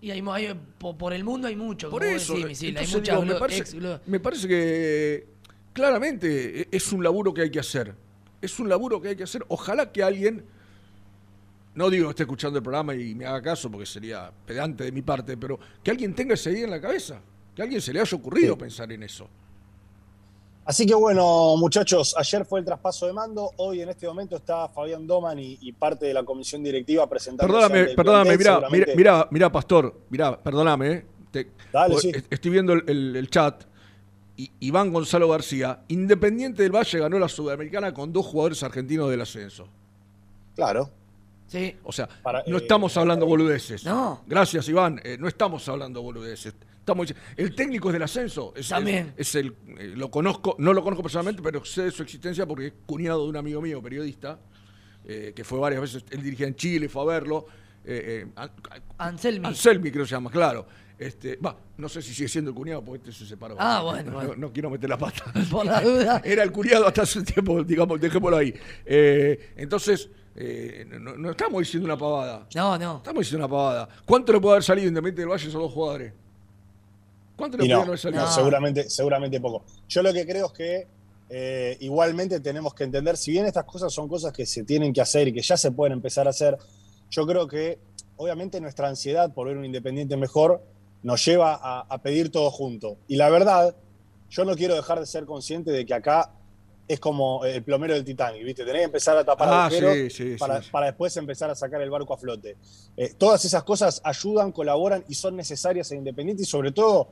Y hay, hay- po- por el mundo hay mucho, Por eso, decís, Misil, hay digo, me, parece, ex glo- me parece que claramente e- es un laburo que hay que hacer. Es un laburo que hay que hacer. Ojalá que alguien, no digo que esté escuchando el programa y me haga caso porque sería pedante de mi parte, pero que alguien tenga esa idea en la cabeza. Que a alguien se le haya ocurrido Sí. pensar en eso. Así que bueno, muchachos, ayer fue el traspaso de mando, hoy en este momento está Fabián Doman y, y parte de la comisión directiva presentando. Perdóname, perdóname, mirá, mirá, mirá, mirá, Pastor, mirá, perdóname. eh. Te- Dale, sí. est- Estoy viendo el, el- el chat. Y Iván Gonzalo García, Independiente del Valle ganó la Sudamericana con dos jugadores argentinos del ascenso. Claro. Sí. O sea, Para- no eh, estamos hablando boludeces. No. Gracias, Iván. eh, no estamos hablando boludeces. Estamos el técnico es del ascenso. Es, También. Es, es el, eh, lo conozco, no lo conozco personalmente, pero sé de su existencia porque es cuñado de un amigo mío, periodista, eh, que fue varias veces, él dirigía en Chile, fue a verlo. eh, eh, An- Anselmi. Anselmi creo que se llama, claro. Este, no sé si sigue siendo el cuñado porque este se separó. Ah, bueno, No, bueno. no quiero meter la pata. <laughs> Por la duda. <laughs> Era el cuñado hasta hace un tiempo, digamos, dejémoslo ahí. Eh, entonces, eh, no, no estamos diciendo una pavada. No, no. Estamos diciendo una pavada. ¿Cuánto le puede haber salido Independiente del Valle a esos dos jugadores? ¿Cuánto le no, haber salido? no, seguramente, seguramente poco. Yo lo que creo es que eh, igualmente tenemos que entender, si bien estas cosas son cosas que se tienen que hacer y que ya se pueden empezar a hacer, yo creo que obviamente nuestra ansiedad por ver un Independiente mejor nos lleva a, a pedir todo junto. Y la verdad, yo no quiero dejar de ser consciente de que acá es como el plomero del Titanic, ¿viste? Tenés que empezar a tapar Ah, agujeros sí, sí, para, sí. para después empezar a sacar el barco a flote. Eh, todas esas cosas ayudan, colaboran y son necesarias en Independiente y sobre todo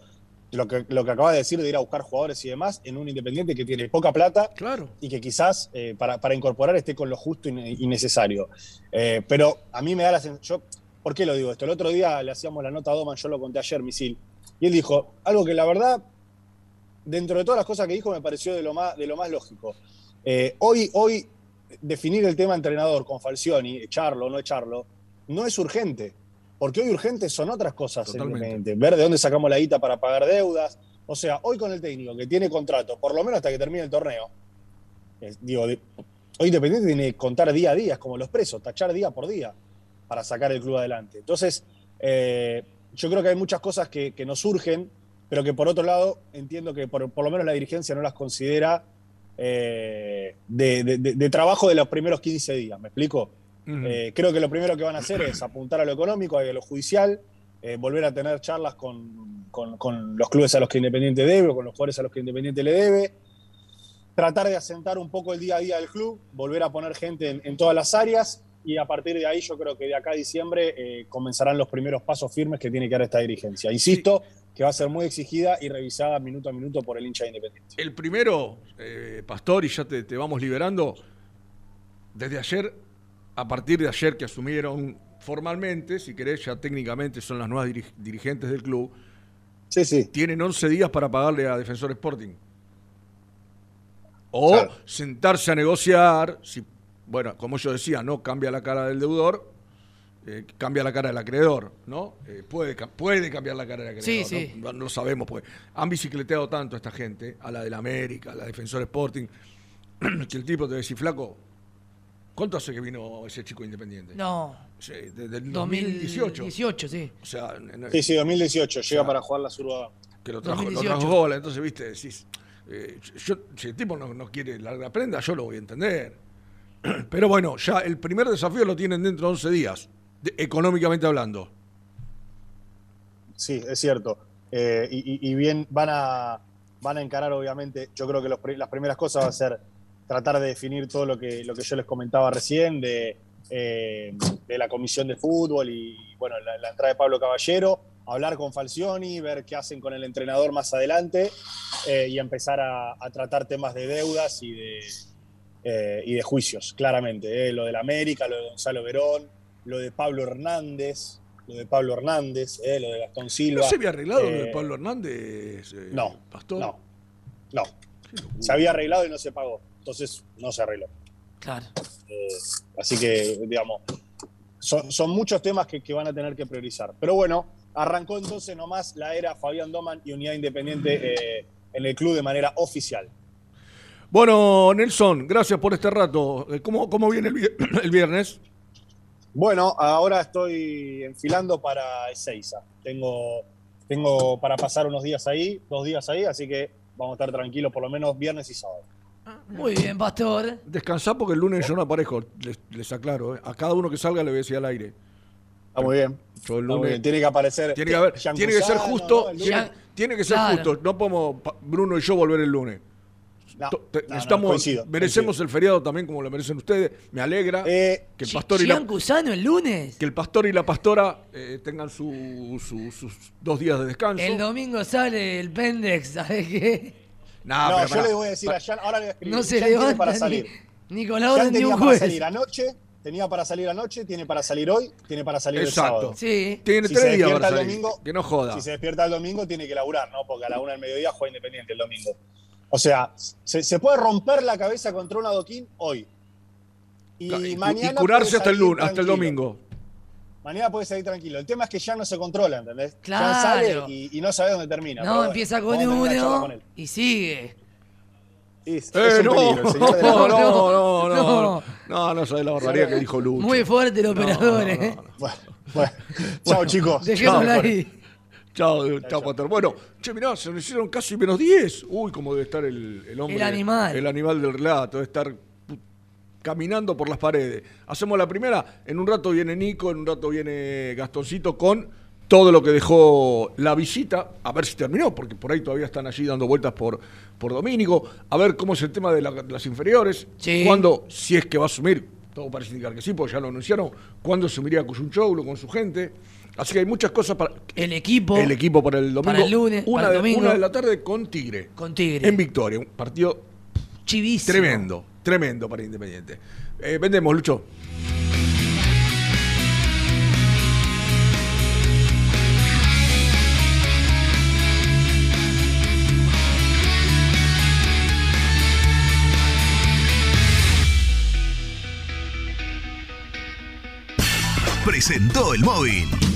lo que, lo que acaba de decir de ir a buscar jugadores y demás en un Independiente que tiene poca plata Claro. y que quizás eh, para, para incorporar esté con lo justo y necesario. Eh, pero a mí me da la sensación, ¿por qué lo digo esto? El otro día le hacíamos la nota a Doman, yo lo conté ayer, Misil, y él dijo algo que la verdad, dentro de todas las cosas que dijo, me pareció de lo más, de lo más lógico. Eh, hoy, hoy, definir el tema entrenador con Falcioni, echarlo o no echarlo, no es urgente, porque hoy urgentes son otras cosas. Ver de dónde sacamos la guita para pagar deudas. O sea, hoy con el técnico que tiene contrato, por lo menos hasta que termine el torneo, digo, de- hoy Independiente tiene que contar día a día, como los presos, tachar día por día. para sacar el club adelante. Entonces, eh, yo creo que hay muchas cosas que, que nos surgen, pero que por otro lado entiendo que por, por lo menos la dirigencia no las considera eh, de, de- de- de trabajo de los primeros 15 días, ¿me explico? Eh, creo que lo primero que van a hacer es apuntar a lo económico, a lo judicial, eh, volver a tener charlas con, con- con los clubes a los que Independiente debe o con los jugadores a los que Independiente le debe, tratar de asentar un poco el día a día del club, volver a poner gente en, en todas las áreas y a partir de ahí yo creo que de acá a diciembre eh, comenzarán los primeros pasos firmes que tiene que dar esta dirigencia. Insisto que va a ser muy exigida y revisada minuto a minuto por el hincha de Independiente. El primero, eh, Pastor, y ya te, te vamos liberando, desde ayer, a partir de ayer que asumieron formalmente, si querés, ya técnicamente son las nuevas diri- dirigentes del club, Sí, sí. tienen 11 días para pagarle a Defensor Sporting. O Claro. sentarse a negociar, si, bueno, como yo decía, no cambia la cara del deudor, eh, cambia la cara del acreedor, ¿no? Eh, puede, puede cambiar la cara del acreedor, Sí, sí. ¿no? No, lo sabemos, pues. Han bicicleteado tanto a esta gente, a la del América, a la Defensor Sporting, <clears throat> que el tipo te va a decir, flaco, ¿cuánto hace que vino ese chico independiente? No, Sí, desde el 2018. 2018, sí. O sea, en- Sí, sí, 2018, llega para jugar la Surba. que lo trajo, lo 2018. trajo Gola, entonces, viste, decís, eh, yo, si el tipo no, no quiere larga prenda, yo lo voy a entender. <clears throat> Pero bueno, ya el primer desafío lo tienen dentro de 11 días, de- económicamente hablando. Sí, es cierto. Eh, y, bien, van a, van a encarar, obviamente, yo creo que los las primeras cosas va a ser tratar de definir todo lo que, lo que yo les comentaba recién, de, eh, de la comisión de fútbol y, bueno, la, la entrada de Pablo Caballero, hablar con Falcioni, ver qué hacen con el entrenador más adelante eh, y empezar a, a tratar temas de deudas y de, eh, y de juicios, claramente. Lo del América, lo de Gonzalo Verón, lo de Pablo Hernández, lo de Pablo Hernández, eh, lo de Gastón Silva. ¿No se había arreglado lo de Pablo Hernández, eh, No, Pastor? no, no. Se había arreglado y no se pagó. Entonces no se arregló. Claro. Eh, así que, digamos, son, son muchos temas que, que van a tener que priorizar. Pero bueno, arrancó entonces nomás la era Fabián Doman y Unidad Independiente eh, en el club de manera oficial. Bueno, Nelson, gracias por este rato. Eh, ¿Cómo, cómo viene el, vi- <clears throat> el viernes? Bueno, ahora estoy enfilando para Ezeiza. Tengo, tengo para pasar unos días ahí, dos días ahí, así que vamos a estar tranquilos por lo menos viernes y sábado. Muy bien, Pastor. Descansá porque el lunes yo no aparezco, les, les aclaro. eh. A cada uno que salga le voy a decir al aire. Está muy bien. Yo el muy lunes- bien. Tiene que aparecer. Tiene que, haber, tiene que ser justo. tiene, que ser Claro. justo. No podemos Bruno y yo volver el lunes. No, To- te- no, no, necesitamos, coincido, merecemos coincido. el feriado también como lo merecen ustedes. Me alegra Eh, que el pastor y la, Cusano el lunes. que el pastor y la pastora eh, tengan su- su- sus dos días de descanso. El domingo sale el Pendex, ¿sabes qué? No, pero yo le voy a decir a Jan, ahora le voy a escribir. No se Jan tiene para salir. ni con la Jan orden de tenía un para juez. salir anoche, tenía para salir anoche, tiene para salir hoy, tiene para salir el Exacto. sábado. Sí. Tiene Si tres se días despierta para el salir. domingo- que no joda. Si se despierta el domingo, tiene que laburar, ¿no? Porque a la una del mediodía juega Independiente el domingo. O sea, se, se puede romper la cabeza contra un adoquín hoy. Y, mañana y curarse hasta el lunes, hasta el domingo. Mañana puede salir tranquilo. El tema es que ya no se controla, ¿entendés? Claro. Ya sale y, y no sabe dónde termina. No, bueno, empieza con uno él. y sigue. Es, Eh, es un no, peligro, el señor de la- no, no, No, no, no, no. no, no, no sabes la barbaridad que dijo Lucho. Muy fuerte el operador, no, ¿eh? no, no. Bueno, bueno. Chao, chicos. Dejémoslo Chao. ahí. Chao, chao, Pastor. Bueno, che, mirá, se nos hicieron casi menos 10. Uy, cómo debe estar el, el hombre. El animal. El animal del relato, debe estar caminando por las paredes. Hacemos la primera, en un rato viene Nico, en un rato viene Gastoncito con todo lo que dejó la visita, a ver si terminó, porque por ahí todavía están allí dando vueltas por, por Domínico, a ver cómo es el tema de, la- de las inferiores, Sí. cuándo, si es que va a asumir, todo parece indicar que sí, porque ya lo anunciaron, cuándo asumiría Cuyunchoulo con su gente. Así que hay muchas cosas para, El equipo el equipo para el domingo. Para el lunes, una, para el de, domingo. una de la tarde con Tigre. con Tigre. En Victoria. Un partido Chivísimo. tremendo. Tremendo para Independiente. Eh, vendemos, Lucho. Presentó el móvil.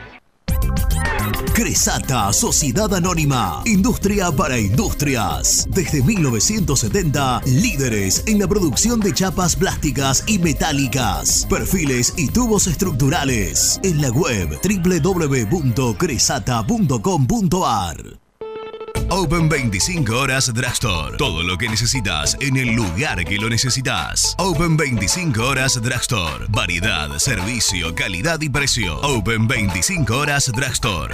Cresata, Sociedad Anónima, Industria para Industrias. Desde 1970, líderes en la producción de chapas plásticas y metálicas, perfiles y tubos estructurales. En la web www.cresata.com.ar. Open 25 horas Drugstore. Todo lo que necesitas en el lugar que lo necesitas. Open 25 horas Drugstore. Variedad, servicio, calidad y precio. Open 25 horas Drugstore.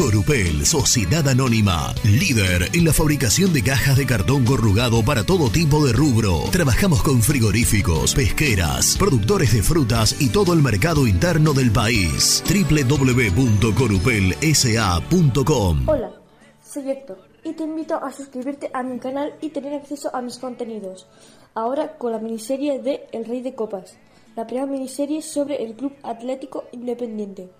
Corupel, Sociedad Anónima, líder en la fabricación de cajas de cartón corrugado para todo tipo de rubro. Trabajamos con frigoríficos, pesqueras, productores de frutas y todo el mercado interno del país. www.corupelsa.com Hola, soy Héctor y te invito a suscribirte a mi canal y tener acceso a mis contenidos. Ahora con la miniserie de El Rey de Copas, la primera miniserie sobre el Club Atlético Independiente.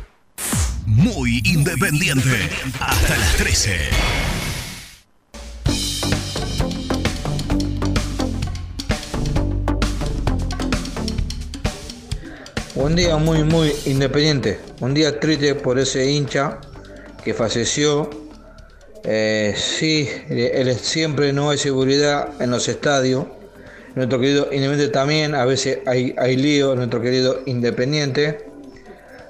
Muy independiente. Hasta las 13. Un día muy, muy independiente. Un día triste por ese hincha que falleció. Eh, sí, él siempre no hay seguridad en los estadios. Nuestro querido Independiente también, a veces hay, hay lío, nuestro querido Independiente.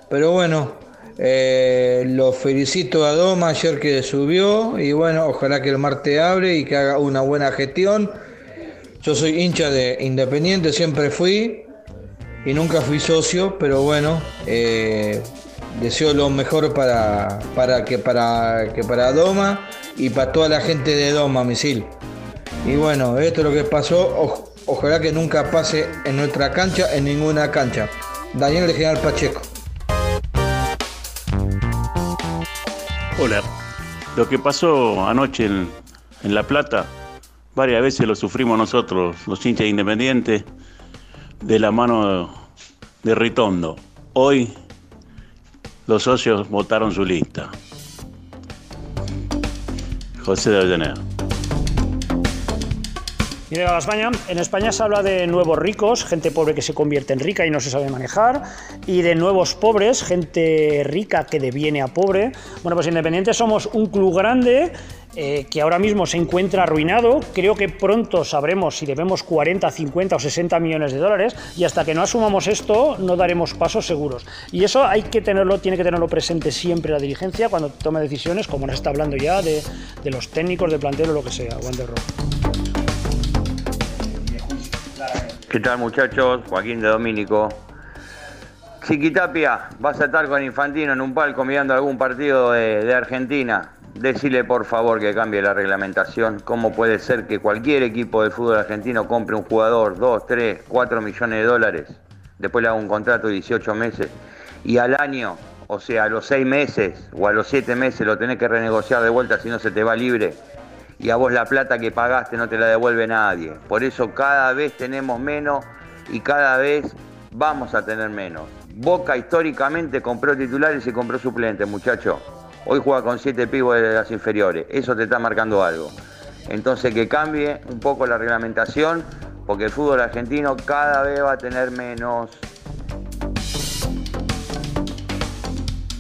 Pero bueno, eh, lo felicito a Doma ayer que subió y bueno, ojalá que el martes hable y que haga una buena gestión. Yo soy hincha de Independiente, siempre fui y nunca fui socio, pero bueno, eh, deseo lo mejor para, para, que, para, que para Doma y para toda la gente de Doma, misil. Y bueno, esto es lo que pasó, ojalá que nunca pase en nuestra cancha, en ninguna cancha. Daniel de General Pacheco. Hola. Lo que pasó anoche en, en La Plata varias veces lo sufrimos nosotros, los hinchas independientes, de la mano de Ritondo. Hoy los socios votaron su lista. José de Avellaneda. Mira, España. En España se habla de nuevos ricos, gente pobre que se convierte en rica y no se sabe manejar, y de nuevos pobres, gente rica que deviene a pobre. Bueno, pues Independiente somos un club grande eh, que ahora mismo se encuentra arruinado. Creo que pronto sabremos si debemos 40, 50 o 60 millones de dólares y hasta que no asumamos esto no daremos pasos seguros. Y eso hay que tenerlo, tiene que tenerlo presente siempre la dirigencia cuando tome decisiones, como nos está hablando ya de, de los técnicos, de plantel o lo que sea. Wander Rock. ¿Qué tal muchachos? Joaquín de Domínico. Chiquitapia, vas a estar con Infantino en un palco mirando algún partido de, de Argentina. Decile por favor que cambie la reglamentación. ¿Cómo puede ser que cualquier equipo del fútbol argentino compre un jugador 2, 3, 4 millones de dólares? Después le haga un contrato de 18 meses. Y al año, o sea, a los 6 meses o a los 7 meses lo tenés que renegociar de vuelta si no se te va libre y a vos la plata que pagaste no te la devuelve nadie. Por eso cada vez tenemos menos y cada vez vamos a tener menos. Boca históricamente compró titulares y compró suplentes, muchacho. Hoy juega con siete pibos de las inferiores. Eso te está marcando algo. Entonces que cambie un poco la reglamentación porque el fútbol argentino cada vez va a tener menos.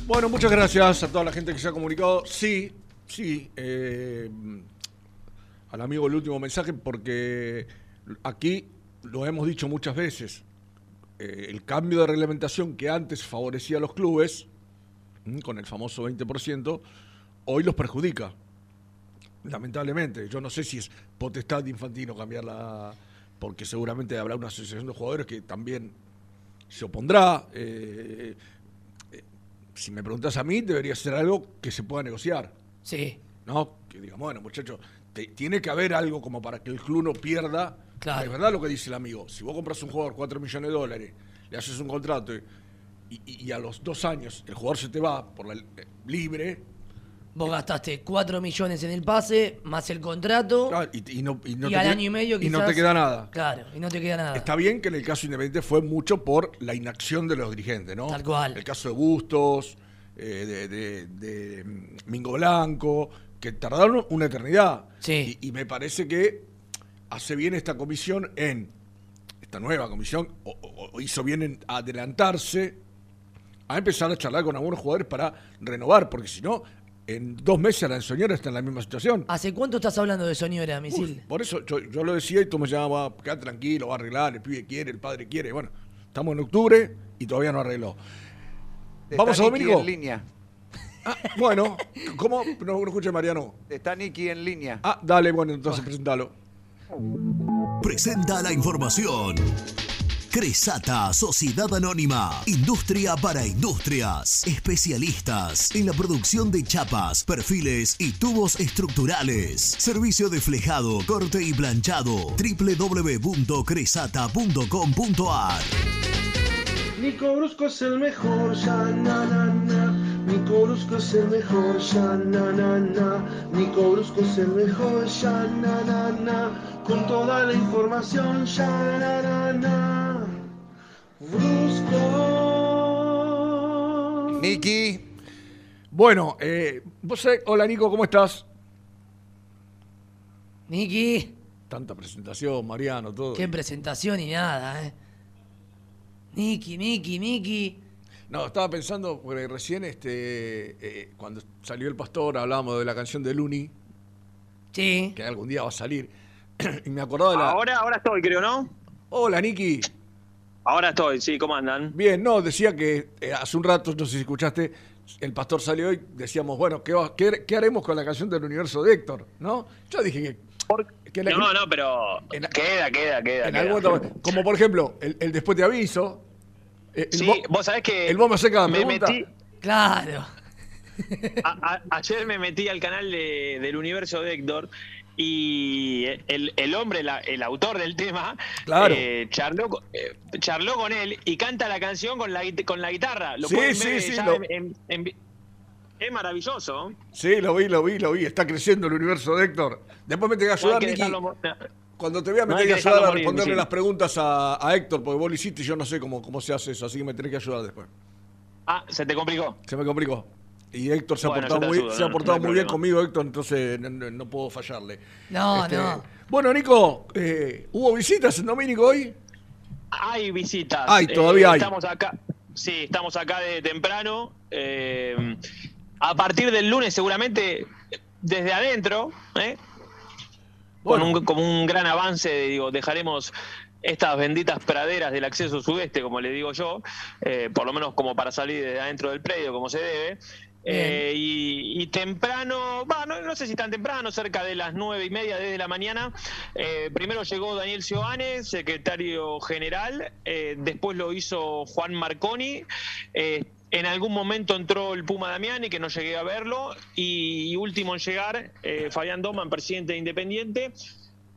Bueno, muchas gracias a toda la gente que se ha comunicado. Sí, sí, eh, al amigo el último mensaje porque aquí lo hemos dicho muchas veces. eh, el cambio de reglamentación que antes favorecía a los clubes, mm, con el famoso 20%, hoy los perjudica. Lamentablemente. Yo no sé si es potestad de Infantino cambiarla, porque seguramente habrá una asociación de jugadores que también se opondrá. eh, eh, si me preguntas a mí, debería ser algo que se pueda negociar. Sí. ¿No? Que digamos, bueno, muchachos, te- tiene que haber algo como para que el club no pierda. Claro. Es verdad lo que dice el amigo. Si vos compras un jugador 4 millones de dólares, le haces un contrato y, y- y a los dos años el jugador se te va por la eh, libre. Vos gastaste 4 millones en el pase, más el contrato. y, y no, y no te al queda- año y medio y no quizás- te queda nada. Claro, y no te queda nada. Está bien que en el caso Independiente fue mucho por la inacción de los dirigentes, ¿no? Tal cual. El caso de Bustos, eh, de, de- de, mm, Mingo Blanco, que tardaron una eternidad. Sí. Y, y me parece que hace bien esta comisión en, esta nueva comisión, o, o- o hizo bien en adelantarse a empezar a charlar con algunos jugadores para renovar, porque si no, en dos meses la Soñora está en la misma situación. ¿Hace cuánto estás hablando de Soñora, Misil? Por eso yo, yo lo decía y tú me llamabas, queda tranquilo, va a arreglar, el pibe quiere, el padre quiere. Bueno, estamos en octubre y todavía no arregló. Vamos a Domínico. en línea. Ah, bueno, ¿cómo? No, no escuché Mariano. Está Nicky en línea. Ah, dale, bueno, entonces presentalo. Presenta la información. Cresata, Sociedad Anónima, Industria para Industrias, especialistas en la producción de chapas, perfiles y tubos estructurales. Servicio de flejado, corte y planchado. www.cresata.com.ar Nico Brusco es el mejor, ya na na na. Nico Brusco es el mejor, ya na na na. Nico Brusco es el mejor, ya na na na. Con toda la información, ya na na na. Brusco. Nicky. Bueno, eh, vos sabés- hola Nico, ¿cómo estás? Niki, Tanta presentación, Mariano, todo. qué presentación y nada, ¿eh? Niki, Niki, Niki. No, estaba pensando, porque recién este, eh, cuando salió el pastor hablábamos de la canción de Luni. Sí. Que algún día va a salir. <clears throat> y me acordaba de la. Ahora, ahora estoy, creo, ¿no? Hola, Niki. Ahora estoy, sí, ¿cómo andan? Bien, no, decía que eh, hace un rato, no sé si escuchaste, el pastor salió y decíamos, bueno, ¿qué, va- qué, qué haremos con la canción del universo de Héctor? ¿No? Yo dije que. que la- No, no, pero queda, queda, queda. en queda. algún momento- como por ejemplo, el, el después te aviso. Eh, el Sí, bo- vos sabés que El bomba seca me pregunta. metí, Claro. a- a- ayer me metí al canal de- del universo de Héctor y el, el hombre, la- el autor del tema, Claro. eh, charló, eh, charló con él y canta la canción con la, con la guitarra. Lo Sí, pueden sí, ver sí, lo- en, en- en vi- es maravilloso. Sí, lo vi, lo vi, lo vi. Está creciendo el universo de Héctor. Después me tenés que ayudar, dejarlo mo- Cuando te vea me No hay tenés que ayudar a responderle las preguntas a, a Héctor, porque vos lo hiciste y yo no sé cómo, cómo se hace eso, así que me tenés que ayudar después. Ah, se te complicó. Se me complicó. Y Héctor se ha portado, muy, ayudo, se ha no- portado no hay muy bien conmigo, Héctor, entonces no, no- no puedo fallarle. No, Este, no. Bueno, Nico, eh, ¿hubo visitas en Domínico hoy? Hay visitas. Hay, todavía hay. Estamos acá. Sí, estamos acá de temprano. eh, a partir del lunes, seguramente, desde adentro, ¿eh? Con, un, como un gran avance, digo, dejaremos estas benditas praderas del acceso sudeste, como le digo yo, eh, por lo menos como para salir de adentro del predio, como se debe. Eh, y, y temprano, va, no, sé si tan temprano, cerca de las nueve y media desde la mañana, eh, primero llegó Daniel Sioane, secretario general, después lo hizo Juan Marconi, en algún momento entró el Puma Damiani, que no llegué a verlo, y, último en llegar, eh, Fabián Doman, presidente de Independiente,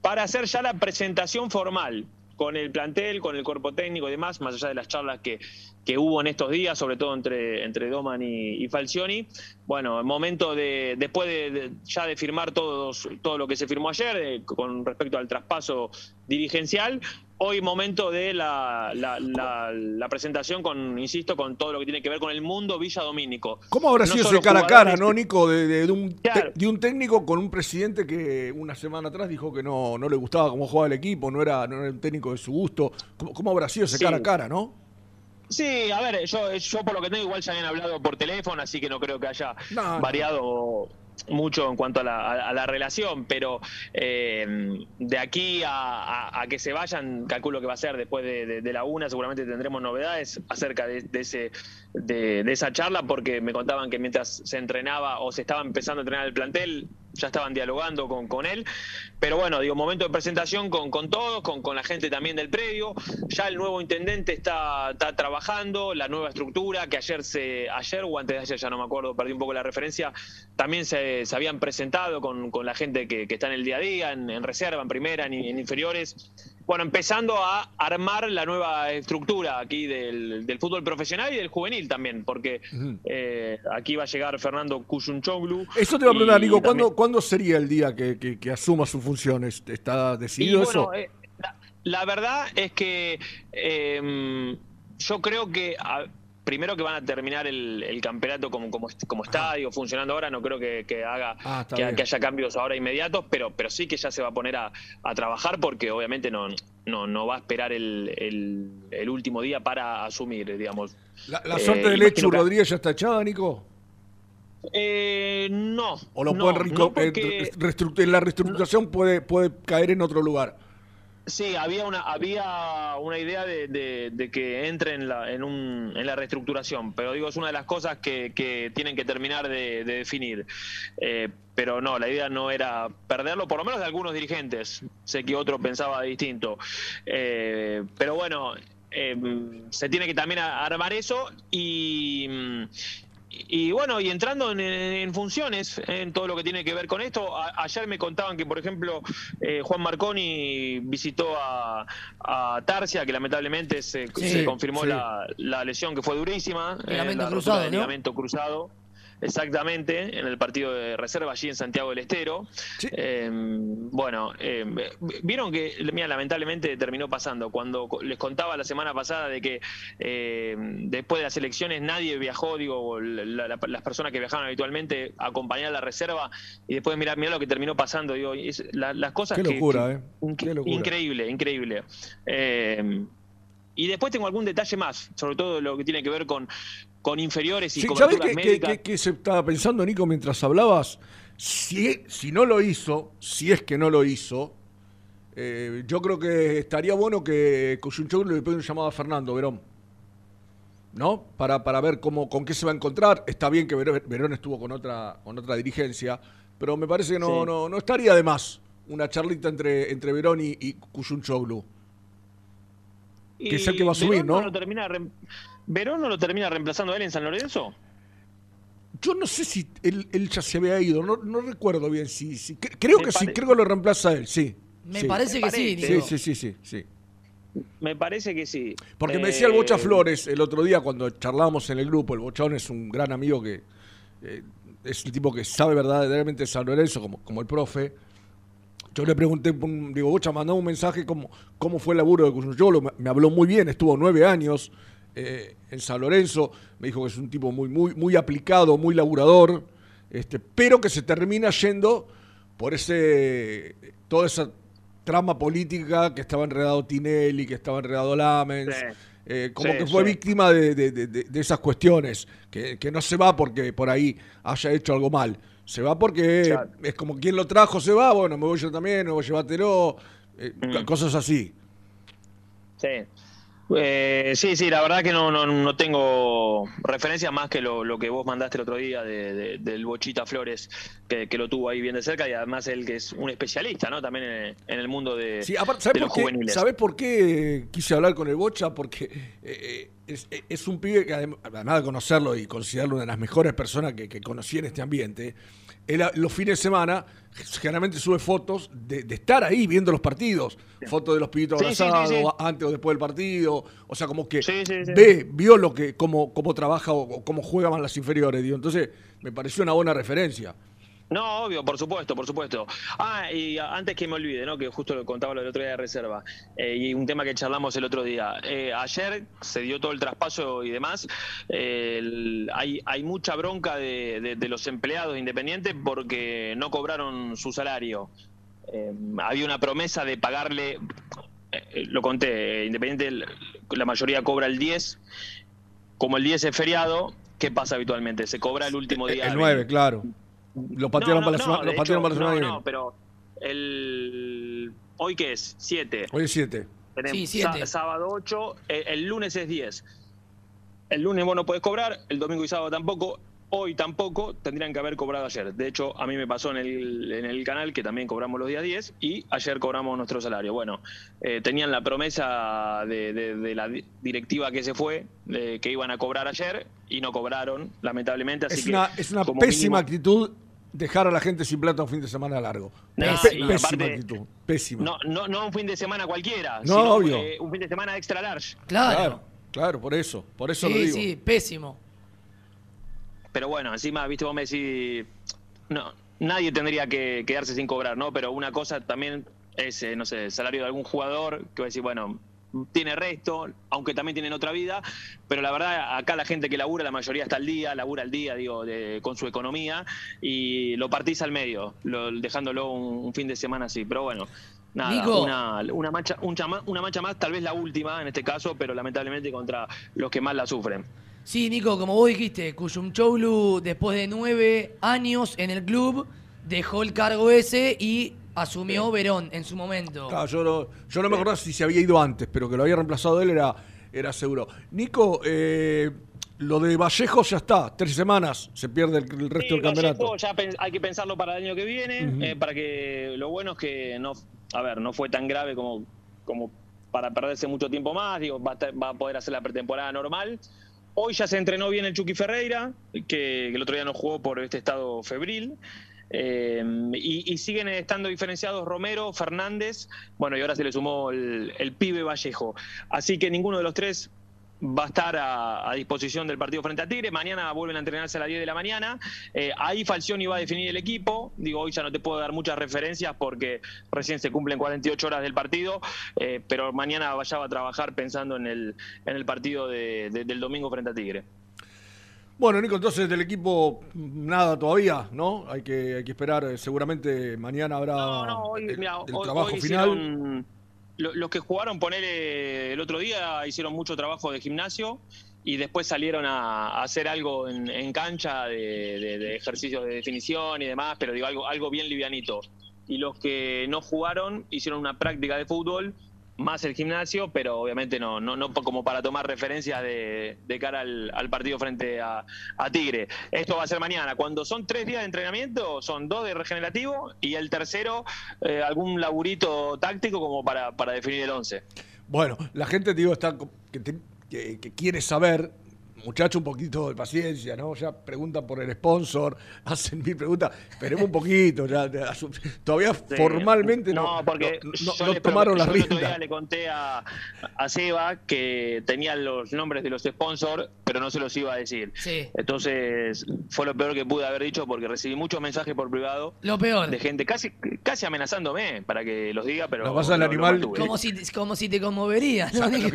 para hacer ya la presentación formal con el plantel, con el cuerpo técnico y demás, más allá de las charlas que, que hubo en estos días, sobre todo entre, entre Doman y, Falcioni. Bueno, el momento de, después de, de- ya de firmar todos, todo lo que se firmó ayer eh, con respecto al traspaso dirigencial, hoy momento de la, la- la- la presentación con, insisto, con todo lo que tiene que ver con el mundo Villa Domínico. ¿Cómo habrá No sido ese cara a cara, no, Nico? De, de- de un, te- de un técnico con un presidente que una semana atrás dijo que no, no le gustaba cómo jugaba el equipo, no era, no era un técnico de su gusto. ¿Cómo, cómo habrá sido ese Sí. cara a cara, no? Sí, a ver, yo, yo por lo que tengo igual ya habían hablado por teléfono, así que no creo que haya No, no. Mucho en cuanto a la, a- la relación, pero eh, de aquí a, a- que se vayan, calculo que va a ser después de, de- la una, seguramente tendremos novedades acerca de, de ese, de esa charla, porque me contaban que mientras se entrenaba o se estaba empezando a entrenar el plantel, ya estaban dialogando con, con él. Pero bueno, digo, momento de presentación con, con todos, con, con la gente también del predio. Ya el nuevo intendente está, está trabajando, la nueva estructura, que ayer se, ayer o antes de ayer, ya no me acuerdo, perdí un poco la referencia, también se, habían presentado con, con la gente que, que está en el día a día, en, reserva, en primera, en inferiores. Bueno, empezando a armar la nueva estructura aquí del, del fútbol profesional y del juvenil también, porque eh, aquí va a llegar Fernando Kuyunchoglu. Eso te iba a preguntar, y Nico, también- ¿cuándo, ¿cuándo sería el día que, que- que asuma sus funciones? ¿Está Y decidido eso? bueno, eh, la, la verdad es que eh, yo creo que a- primero que van a terminar el, el campeonato como, como, como estadio funcionando ahora, no creo que, que haga Ah, está que, haya cambios ahora inmediatos, pero, pero sí que ya se va a poner a, a trabajar porque obviamente no, no, no va a esperar el, el- el último día para asumir, digamos. ¿La, la Eh, suerte de Lechu que- Rodríguez ya está echada, Nico? Eh, no. ¿O lo no, pueden no porque- eh, la reestructuración puede, puede caer en otro lugar? Sí, había una, había una idea de, que entre en la, en, un, en la reestructuración, pero digo, es una de las cosas que, que tienen que terminar de, de definir. Eh, pero no, la idea no era perderlo, por lo menos de algunos dirigentes. Sé que otro pensaba distinto. Eh, pero bueno, eh, se tiene que también armar eso y, y bueno, y entrando en, en funciones, en todo lo que tiene que ver con esto, a- ayer me contaban que, por ejemplo, eh, Juan Marconi visitó a, a Tarsia, que lamentablemente se, Sí, se confirmó sí. la, la lesión que fue durísima, eh, Ligamento la cruzado, ¿no? ligamento cruzado. Exactamente, en el partido de reserva allí en Santiago del Estero. Eh, bueno, eh, vieron que, mira, lamentablemente terminó pasando. Cuando les contaba la semana pasada de que eh, después de las elecciones nadie viajó, digo, la- la- las personas que viajaban habitualmente a acompañar a la reserva y después mira, mira lo que terminó pasando. Digo, es- la- las cosas Qué locura, que- ¿eh? Qué locura. Increíble, increíble. Y después tengo algún detalle más, sobre todo lo que tiene que ver con, con inferiores y Sí, ¿Sabes qué, se estaba pensando, Nico, mientras hablabas? Si, si no lo hizo, si es que no lo hizo, eh, yo creo que estaría bueno que Coyunchoglu le pegue un llamado a Fernando Verón. ¿No? Para, para ver cómo, con qué se va a encontrar. Está bien que Verón, Verón estuvo con otra, con otra dirigencia, pero me parece que no, Sí. no, no estaría de más una charlita entre, entre Verón y, y que es el que va a Verón ¿no? lo termina ¿Verón no lo termina reemplazando a él en San Lorenzo? Yo no sé si él, él ya se había ido, no, no recuerdo bien si, si- cre- creo Me que sí, creo que lo reemplaza él, sí. Me sí. parece que sí, Sí, Nico. sí, sí, sí, sí. Me parece que sí. Porque me decía el Bocha Eh, Flores el otro día cuando charlábamos en el grupo, el Bochón es un gran amigo que eh, es el tipo que sabe verdaderamente San Lorenzo, como, como el profe. Yo le pregunté, un- digo, Bocha mandó un mensaje como cómo fue el laburo de Cuyuyolo. Me, me habló muy bien, estuvo nueve años eh, en San Lorenzo. Me dijo que es un tipo muy, muy, muy aplicado, muy laburador, este, pero que se termina yendo por ese toda esa trama política que estaba enredado Tinelli, que estaba enredado Lamens. Sí. eh, como Sí, que fue sí. víctima de, de- de- esas cuestiones, que, que no se va porque por ahí haya hecho algo mal, se va porque es como quien lo trajo se va, bueno, me voy yo también, me voy a llévatelo, eh, Mm. cosas así. Sí. Eh, sí, sí, la verdad que no, no, no tengo referencia más que lo, lo que vos mandaste el otro día de- de- del Bochita Flores, que, que lo tuvo ahí bien de cerca y además él que es un especialista, ¿no? También en, en el mundo de, Sí, aparte, de ¿sabes los qué, juveniles. ¿sabés por qué quise hablar con el Bocha? Porque eh, eh, es, es un pibe que adem- además de conocerlo y considerarlo una de las mejores personas que, que conocí en este ambiente, él los fines de semana generalmente sube fotos de, de estar ahí viendo los partidos, fotos de los pibitos Sí, abrazados sí. antes o después del partido, o sea, como que ve, vio lo que, cómo, cómo trabaja o, o cómo juegan las inferiores, digo. entonces me pareció una buena referencia. No, obvio, por supuesto, por supuesto. Ah, y antes que me olvide, ¿no? Que justo lo contaba lo del otro día de reserva. eh, y un tema que charlamos el otro día. Eh, ayer se dio todo el traspaso y demás. eh, el- hay, hay mucha bronca de, de- de los empleados independientes porque no cobraron su salario. Eh, había una promesa de pagarle, eh, lo conté, Independiente el- la mayoría cobra el 10. Como el 10 es feriado, ¿qué pasa habitualmente? Se cobra el último día. El hábil. 9, claro. Lo patearon No, no, para la no, semana, lo patearon hecho, para la semana no, no, pero el hoy qué es 7 Hoy es 7. Sí, siete. sábado 8 el, el lunes es 10 el lunes vos no podés cobrar el domingo y sábado tampoco hoy tampoco tendrían que haber cobrado ayer. De hecho a mí me pasó en el, en el canal que también cobramos los días 10 y ayer cobramos nuestro salario. Bueno eh, tenían la promesa de, de- de la di- directiva que se fue de que iban a cobrar ayer y no cobraron lamentablemente así Es que una, es una pésima mínimo- actitud dejar a la gente sin plata un fin de semana largo. No, pésima aparte- actitud. Pésima. No, no, no un fin de semana cualquiera, No, sino obvio. eh, un fin de semana extra large. claro, claro, por eso. Por eso lo Sí, digo. sí, pésimo. Pero bueno, encima, viste, vos me decís, no, nadie tendría que quedarse sin cobrar, ¿no? Pero una cosa también es, eh, no sé, el salario de algún jugador, que va a decir, bueno, tiene resto, aunque también tienen otra vida, pero la verdad, acá la gente que labura, la mayoría está al día, labura al día, digo, de- con su economía, y lo partís al medio, lo- dejándolo un, un fin de semana así. Pero bueno, nada, una, una, mancha, un chama- una mancha más, tal vez la última en este caso, pero lamentablemente contra los que más la sufren. Sí, Nico, como vos dijiste, Kuyumchoulu, después de nueve años en el club, dejó el cargo ese y asumió Verón en su momento. Claro, yo, no, yo no me acordaba si se había ido antes, pero que lo había reemplazado él era, era seguro. Nico, eh, lo de Vallejo ya está. Tres semanas se pierde el, el resto Sí, del campeonato. Vallejo ya hay que pensarlo para el año que viene, eh, para que lo bueno es que no, a ver, no fue tan grave como, como para perderse mucho tiempo más, digo, va a, estar- va a poder hacer la pretemporada normal. Hoy ya se entrenó bien el Chucky Ferreira, que, que el otro día no jugó por este estado febril. Eh, y, y siguen estando diferenciados Romero, Fernández, bueno, y ahora se le sumó el, pibe Vallejo. Así que ninguno de los tres va a estar a, disposición del partido frente a Tigre. Mañana vuelven a entrenarse a las 10 de la mañana. Eh, ahí Falcioni va a definir el equipo. Digo, hoy ya no te puedo dar muchas referencias porque recién se cumplen 48 horas del partido, eh, pero mañana ya va a trabajar pensando en el, partido de- de- del domingo frente a Tigre. Bueno, Nico, entonces del equipo nada todavía, ¿no? Hay que, hay que esperar. eh, Seguramente mañana habrá Hoy, el, mirá, el hoy- trabajo hoy final. hicieron- lo- los que jugaron, ponele el otro día, hicieron mucho trabajo de gimnasio y después salieron a, a hacer algo en, en cancha de, de- de ejercicios de definición y demás, pero digo, algo, algo bien livianito. Y los que no jugaron hicieron una práctica de fútbol más el gimnasio, pero obviamente no, no, no como para tomar referencias de, cara al, partido frente a, Tigre. Esto va a ser mañana. Cuando son tres días de entrenamiento, son dos de regenerativo y el tercero eh, algún laburito táctico como para, para definir el once. Bueno, la gente, te digo, está que- que quiere saber muchacho, un poquito de paciencia, ¿no? Ya preguntan por el sponsor, <laughs> hacen mil preguntas. Esperemos un poquito, ya. Todavía formalmente no, No, porque no- no- yo no tomaron las el otro día riendas. le conté a, a Seba que tenía los nombres de los sponsors, pero no se los iba a decir. Sí. Entonces, fue lo peor que pude haber dicho porque recibí muchos mensajes por privado Lo peor. de gente casi casi amenazándome para que los diga, pero Lo pasa el lo- lo animal. Como si, como si te conmovería, ¿no, ¿Sabes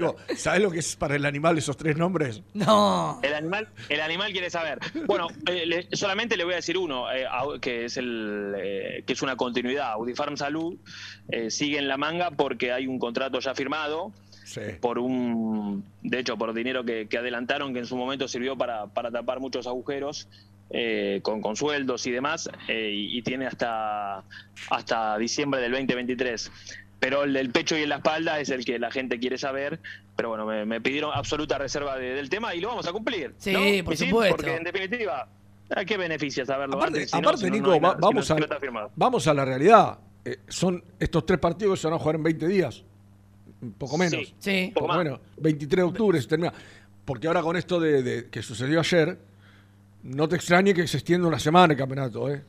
lo? ¿Sabes lo que es para el animal esos tres nombres? No. El animal, el animal quiere saber. Bueno, eh, le- solamente le voy a decir uno, eh, que es el eh, que es una continuidad. Audifarm Salud eh, sigue en la manga porque hay un contrato ya firmado por un, de hecho, por dinero que, que adelantaron que en su momento sirvió para, para tapar muchos agujeros. eh, con, con sueldos y demás, eh, y, y tiene hasta, hasta diciembre del 2023. Pero el del pecho y en la espalda es el que la gente quiere saber. Pero bueno, me, me pidieron absoluta reserva de- del tema y lo vamos a cumplir. Sí, ¿no? por sí, supuesto. Porque en definitiva, ¿a qué beneficia saberlo? Aparte, antes? Si no, aparte, no, Nico, nada, vamos, a, vamos a la realidad. Eh, son estos tres partidos que se van a jugar en 20 días. Poco menos. Sí, sí. Poco menos. 23 de octubre se termina. Porque ahora con esto de, de- que sucedió ayer, no te extrañe que se extienda una semana el campeonato, ¿eh?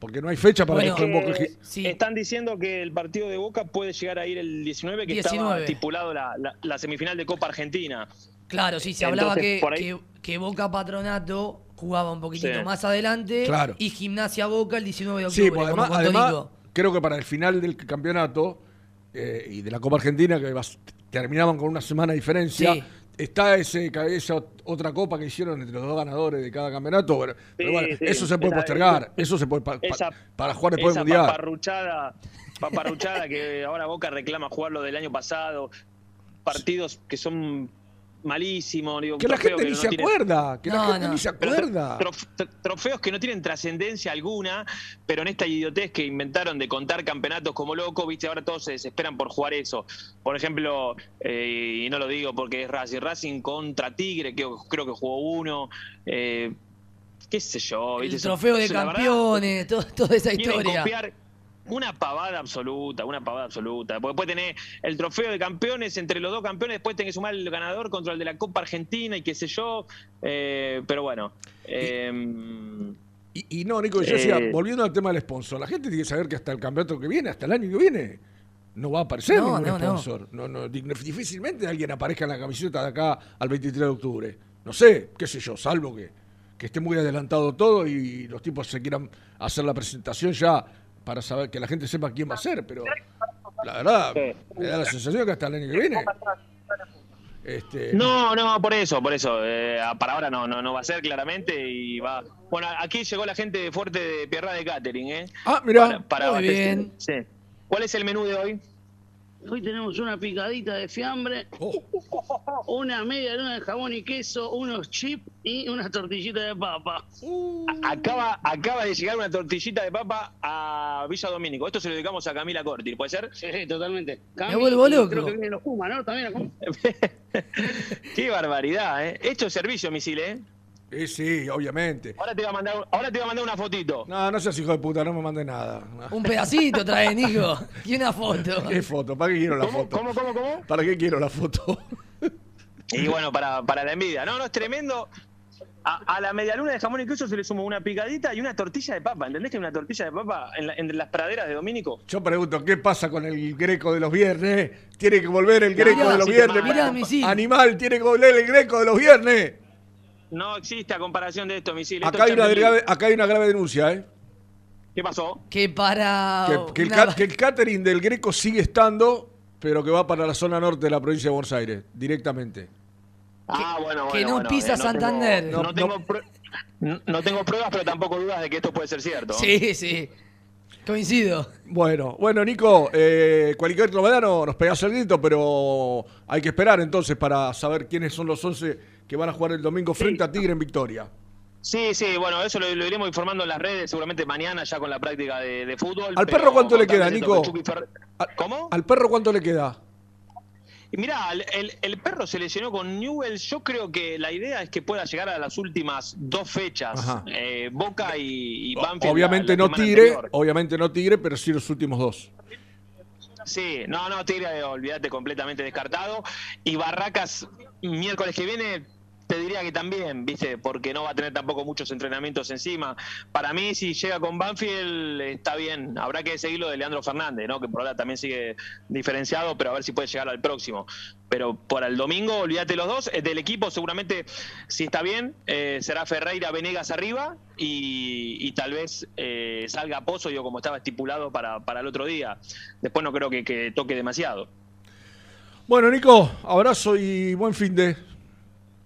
Porque no hay fecha para Bueno, que esto en Boca eh, Están diciendo que el partido de Boca puede llegar a ir el 19, que estaba 19. estipulado la, la- la semifinal de Copa Argentina. Claro, sí, se hablaba Entonces, que, que, que Boca Patronato jugaba un poquitito Sí. más adelante Claro. y Gimnasia Boca el 19 de octubre. Sí, pues además, además, creo que para el final del campeonato eh, y de la Copa Argentina, que vas- terminaban con una semana de diferencia, Sí. Está ese, esa otra copa que hicieron entre los dos ganadores de cada campeonato. Bueno, pero bueno, sí, eso se puede postergar, eso se puede pa- pa- esa- para jugar después esa del Mundial. paparruchada, paparruchada que ahora Boca reclama jugar lo del año pasado, partidos que son malísimos. digo, Que la gente ni no se acuerda, que la gente no. ni se acuerda. trof- tr- trofeos que no tienen trascendencia alguna, pero en esta idiotez que inventaron de contar campeonatos como locos, viste, ahora todos se desesperan por jugar eso. Por ejemplo, eh, y no lo digo porque es Racing, Racing contra Tigre, que creo que jugó uno, eh, qué sé yo, El trofeo de campeones, todo- toda esa quieren historia. copiar una pavada absoluta, una pavada absoluta. Porque después tenés el trofeo de campeones entre los dos campeones, después tenés que sumar el ganador contra el de la Copa Argentina y qué sé yo. eh, pero bueno. eh, Y, y no, Nico, yo decía, Eh, volviendo al tema del sponsor, la gente tiene que saber que hasta el campeonato que viene, hasta el año que viene, no va a aparecer No, ningún no, no. sponsor. No, no, di- difícilmente alguien aparezca en la camiseta de acá al 23 de octubre. No sé, qué sé yo, salvo que, que esté muy adelantado todo y los tipos se quieran hacer la presentación ya para saber que la gente sepa quién va a ser, pero la verdad, me da la sensación que hasta el año que viene. Este, No, no, por eso, por eso. eh, para ahora no, no, no va a ser claramente y va. Bueno, aquí llegó la gente fuerte de Pierra de Catering, ¿eh? Ah, mirá. Para, para Muy bien. Sí. ¿Cuál es el menú de hoy? Hoy tenemos una picadita de fiambre, una media luna de jamón y queso, unos chips y una tortillita de papa. Acaba, acaba de llegar una tortillita de papa a Villa Domínico. Esto se lo dedicamos a Camila Corti, ¿puede ser? Sí, sí, totalmente. Me vuelvo loco. Creo que vienen los Puma, ¿no? También. <laughs> Qué barbaridad, ¿eh? Esto es servicio, misil, ¿eh? Sí, sí, obviamente. Ahora te voy a mandar, ahora te voy a mandar una fotito. No, no seas hijo de puta, no me mandes nada. Un pedacito trae, Nico. <laughs> Y una foto. ¿Qué foto? ¿Para qué quiero la ¿Cómo, foto? cómo, cómo, cómo? ¿Para qué quiero la foto? <laughs> Y bueno, para, para la envidia. No, no, es tremendo. A, a la medialuna de jamón y queso se le sumó una picadita y una tortilla de papa. ¿Entendés que hay una tortilla de papa en la- entre las praderas de Domínico? Yo pregunto, ¿qué pasa con el greco de los viernes? Tiene que volver el No, greco de los sí, viernes. Animal, tiene que volver el greco de los viernes. No existe a comparación de esto, misil. Esto Acá hay, una grave, acá hay una grave denuncia, ¿eh? ¿Qué pasó? Que para. Que, que el, ca- que el catering del greco sigue estando, pero que va para la zona norte de la provincia de Buenos Aires, directamente. Ah, bueno, bueno. que no bueno, pisa eh, no Santander. tengo- no, No, tengo prue- no- no tengo pruebas, pero tampoco dudas de que esto puede ser cierto. Sí, sí. Coincido. Bueno, bueno, Nico, eh, cualquier novedad no- nos pegás el grito, pero hay que esperar entonces para saber quiénes son los 11 que van a jugar el domingo frente a Tigre en Victoria. Sí, sí, bueno, eso lo, lo iremos informando en las redes, seguramente mañana ya con la práctica de, de fútbol. ¿Al perro cuánto le queda, Nico? Fer- ¿Cómo? ¿Al perro cuánto le queda? Y mirá, el, el- el perro se lesionó con Newell's. Yo creo que la idea es que pueda llegar a las últimas dos fechas. Eh, Boca y, y Banfield. Obviamente la- la no Tigre, anterior. obviamente no Tigre, pero sí los últimos dos. Sí, no, no, Tigre, olvídate, completamente descartado. Y Barracas, miércoles que viene te diría que también, ¿viste? Porque no va a tener tampoco muchos entrenamientos encima. Para mí, si llega con Banfield, está bien. Habrá que seguirlo de Leandro Fernández, ¿no? Que por ahora también sigue diferenciado, pero a ver si puede llegar al próximo. Pero para el domingo, olvídate los dos. Eh, Del equipo, seguramente, si está bien, eh, será Ferreira Venegas arriba y, tal vez eh, salga Pozo, yo como estaba estipulado para, para el otro día. Después no creo que, que toque demasiado. Bueno, Nico, abrazo y buen fin de.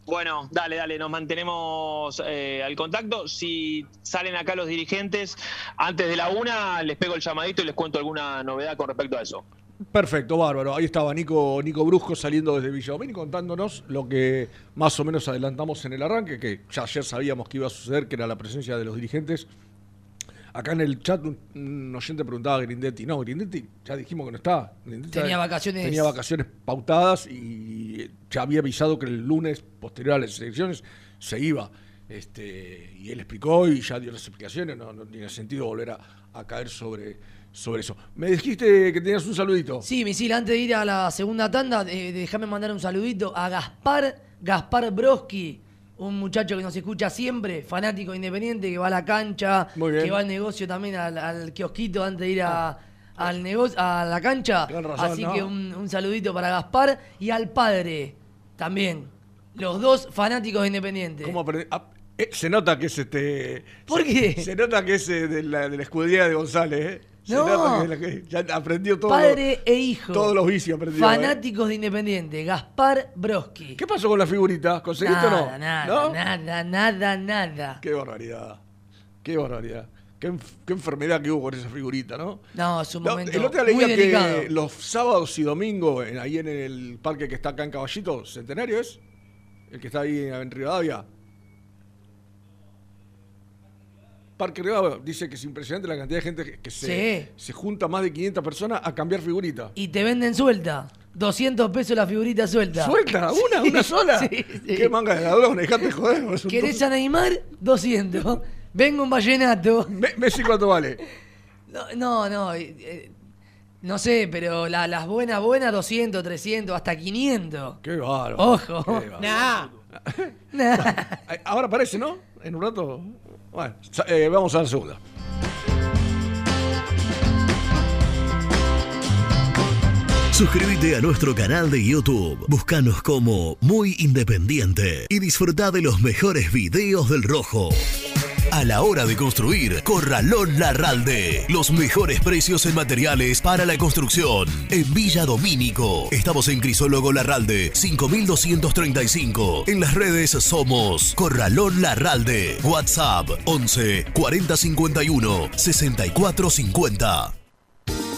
Bueno, dale, dale, nos mantenemos eh, al contacto. Si salen acá los dirigentes antes de la una, les pego el llamadito y les cuento alguna novedad con respecto a eso. Perfecto, bárbaro. Ahí estaba Nico, Nico Brusco saliendo desde Villa Domín contándonos lo que más o menos adelantamos en el arranque, que ya ayer sabíamos que iba a suceder, que era la presencia de los dirigentes. Acá en el chat un, un oyente preguntaba a Grindetti. No, Grindetti ya dijimos que no. Grindetti Tenía vacaciones. Tenía vacaciones pautadas y ya había avisado que el lunes, posterior a las elecciones, se iba. Este, y él explicó y ya dio las explicaciones, no, no tiene sentido volver a, a caer sobre, sobre eso. Me dijiste que tenías un saludito. Sí, Misil, antes de ir a la segunda tanda, eh, déjame mandar un saludito a Gaspar, Gaspar Broski, un muchacho que nos escucha siempre, fanático independiente, que va a la cancha, que va al negocio también, al, al kiosquito antes de ir a, al negocio, a la cancha. Razón, Así ¿no? que un, un saludito para Gaspar y al padre también. Los dos fanáticos de Independiente. ¿Cómo aprende- ah, eh, se nota que es este. ¿Por se- qué? Se nota que es eh, de la, de la escudería de González, ¿eh? Se No. nota que, es la que ya aprendió todo. Padre e hijo. Todos los vicios aprendió. ¿eh? Fanáticos de Independiente. Gaspar Broski. ¿Qué pasó con la figurita? ¿Conseguiste nada, o no? Nada, ¿No? nada, nada, nada. Qué barbaridad. Qué barbaridad. Qué, qué enfermedad que hubo con esa figurita, ¿no? No, es un No, momento el otro día leía delicado. que los sábados y domingos, en- ahí en el parque que está acá en Caballito, ¿Centenario es? El que está ahí en Rivadavia. Parque Rivadavia dice que es impresionante la cantidad de gente que, que se, Sí. se junta más de 500 personas a cambiar figurita. Y te venden suelta. 200 pesos la figurita suelta. ¿Suelta? <laughs> ¿Una? Sí, ¿Una sola? sí, sí. ¿Qué manga de ladrones? Dejate de joder. <laughs> ¿Querés a Neymar? 200. Vengo un vallenato. Me- ¿Messi cuánto vale? No, no, no, eh, eh, no sé, pero la- las buenas, buenas, 200, 300, hasta 500. Qué bárbaro. Ojo. Qué bárbaro. Nah. <laughs> Ahora aparece, ¿no? En un rato. Bueno, eh, vamos a la segunda. Suscríbete a nuestro canal de YouTube. Búscanos como Muy Independiente y disfruta de los mejores videos del Rojo. A la hora de construir, Corralón Larralde. Los mejores precios en materiales para la construcción. En Villa Domínico. Estamos en Crisólogo Larralde, 5235. En las redes somos Corralón Larralde. WhatsApp 11 4051 6450.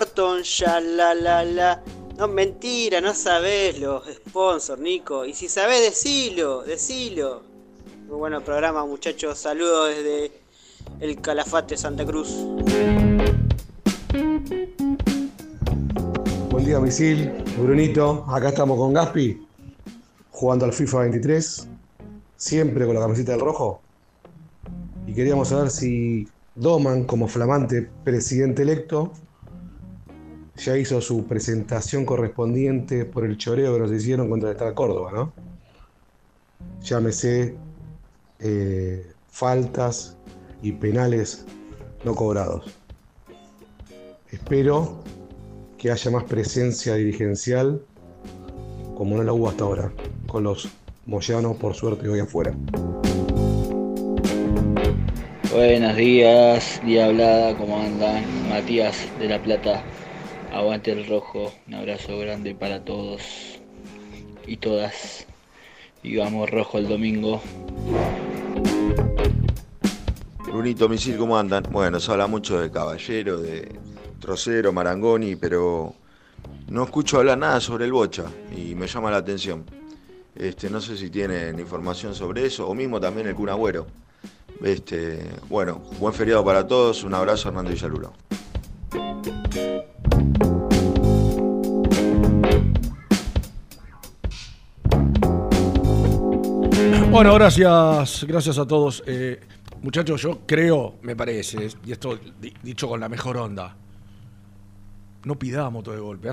Cartón, ya la la la. No, mentira, no sabés los sponsors, Nico. Y si sabés, decilo, decilo. Muy bueno programa, muchachos. Saludos desde el Calafate Santa Cruz. Buen día, Misil, Brunito. Acá estamos con Gaspi, jugando al FIFA 23, siempre con la camiseta del rojo. Y queríamos saber si Doman, como flamante presidente electo, ya hizo su presentación correspondiente por el choreo que nos hicieron contra el Estado de Córdoba, ¿no? Llámese eh, faltas y penales no cobrados. Espero que haya más presencia dirigencial como no la hubo hasta ahora, con los moyanos por suerte hoy afuera. Buenos días, día hablada, ¿cómo andan? Matías de La Plata, aguante el rojo, un abrazo grande para todos y todas. Y vamos rojo el domingo. Brunito Misil, ¿cómo andan? Bueno, se habla mucho de Caballero, de Trocero, Marangoni, pero no escucho hablar nada sobre el Bocha y me llama la atención. Este, no sé si tienen información sobre eso, o mismo también el Kun Agüero. Este, bueno, buen feriado para todos, un abrazo Hernando Villaluro. Bueno, gracias, gracias a todos. Eh, muchachos, yo creo, me parece, y esto di- dicho con la mejor onda, no pidamos todo de golpe.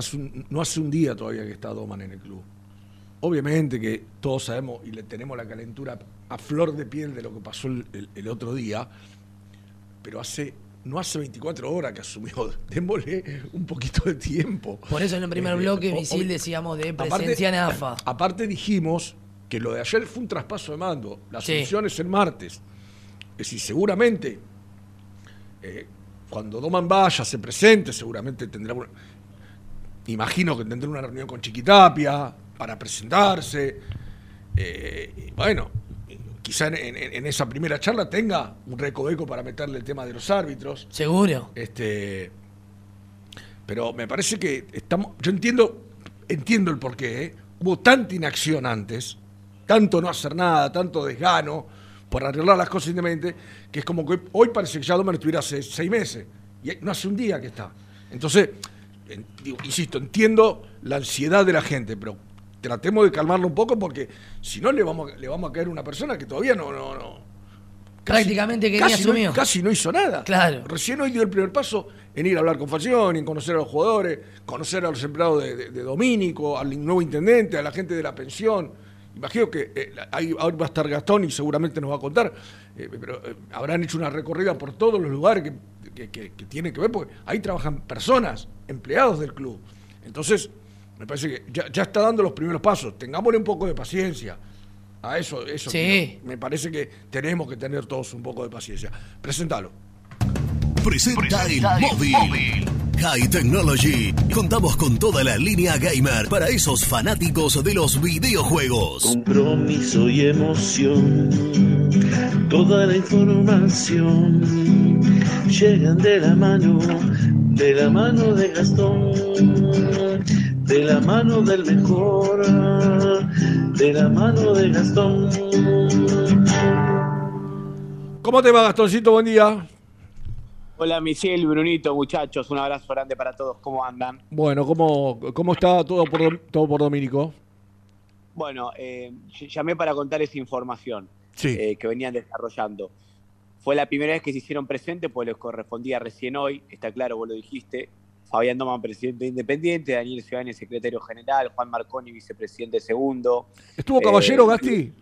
No hace un día todavía que está Doman en el club. Obviamente que todos sabemos y le tenemos la calentura a flor de piel de lo que pasó el otro día, pero hace no hace 24 horas que asumió. <laughs> Démosle un poquito de tiempo. Por eso en el primer Eh, bloque, Misil, decíamos de Aparte- presencia en AFA. <clears throat> Aparte dijimos que lo de ayer fue un traspaso de mando. La Sí. asunción es el martes. Es decir, seguramente eh, cuando Doman vaya, se presente, seguramente tendrá una- Imagino que tendrá una reunión con Chiquitapia para presentarse. Eh, bueno, quizá en, en- en esa primera charla tenga un recoveco para meterle el tema de los árbitros. Seguro. Este, pero me parece que estamos. Yo entiendo, entiendo el porqué. ¿eh? Hubo tanta inacción antes, tanto no hacer nada, tanto desgano por arreglar las cosas independientes, que es como que hoy parece que ya Domer estuviera hace seis meses. Y no hace un día que está. Entonces, en- digo, insisto, entiendo la ansiedad de la gente, pero tratemos de calmarlo un poco porque si no le vamos, a- le vamos a caer a una persona que todavía no, no, no Prácticamente que casi no- casi no hizo nada. Claro. Recién hoy dio el primer paso en ir a hablar con Falcioni, en conocer a los jugadores, conocer a los empleados de, de- de Domínico, al nuevo intendente, a la gente de la pensión. Imagino que eh, ahí ahora va a estar Gastón y seguramente nos va a contar, eh, pero eh, habrán hecho una recorrida por todos los lugares que, que- que- que tienen que ver, porque ahí trabajan personas, empleados del club. Entonces, me parece que ya, ya está dando los primeros pasos. Tengámosle un poco de paciencia. A eso, eso Sí. me parece que tenemos que tener todos un poco de paciencia. Presentalo. Presenta el móvil. High Technology. Contamos con toda la línea gamer para esos fanáticos de los videojuegos. Compromiso y emoción, toda la información llegan de la mano, de la mano de Gastón, de la mano del mejor, de la mano de Gastón. ¿Cómo te va, Gastoncito? Buen día. Hola Michelle, Brunito, muchachos, un abrazo grande para todos, ¿cómo andan? Bueno, ¿cómo, cómo está todo por, todo por Domínico? Bueno, eh, ll- llamé para contar esa información Sí. eh, que venían desarrollando. Fue la primera vez que se hicieron presentes, pues les correspondía recién hoy, está claro, vos lo dijiste. Fabián Doman, presidente independiente, Daniel Ciudadani, secretario general, Juan Marconi, vicepresidente segundo. ¿Estuvo Caballero, Eh, Gasti?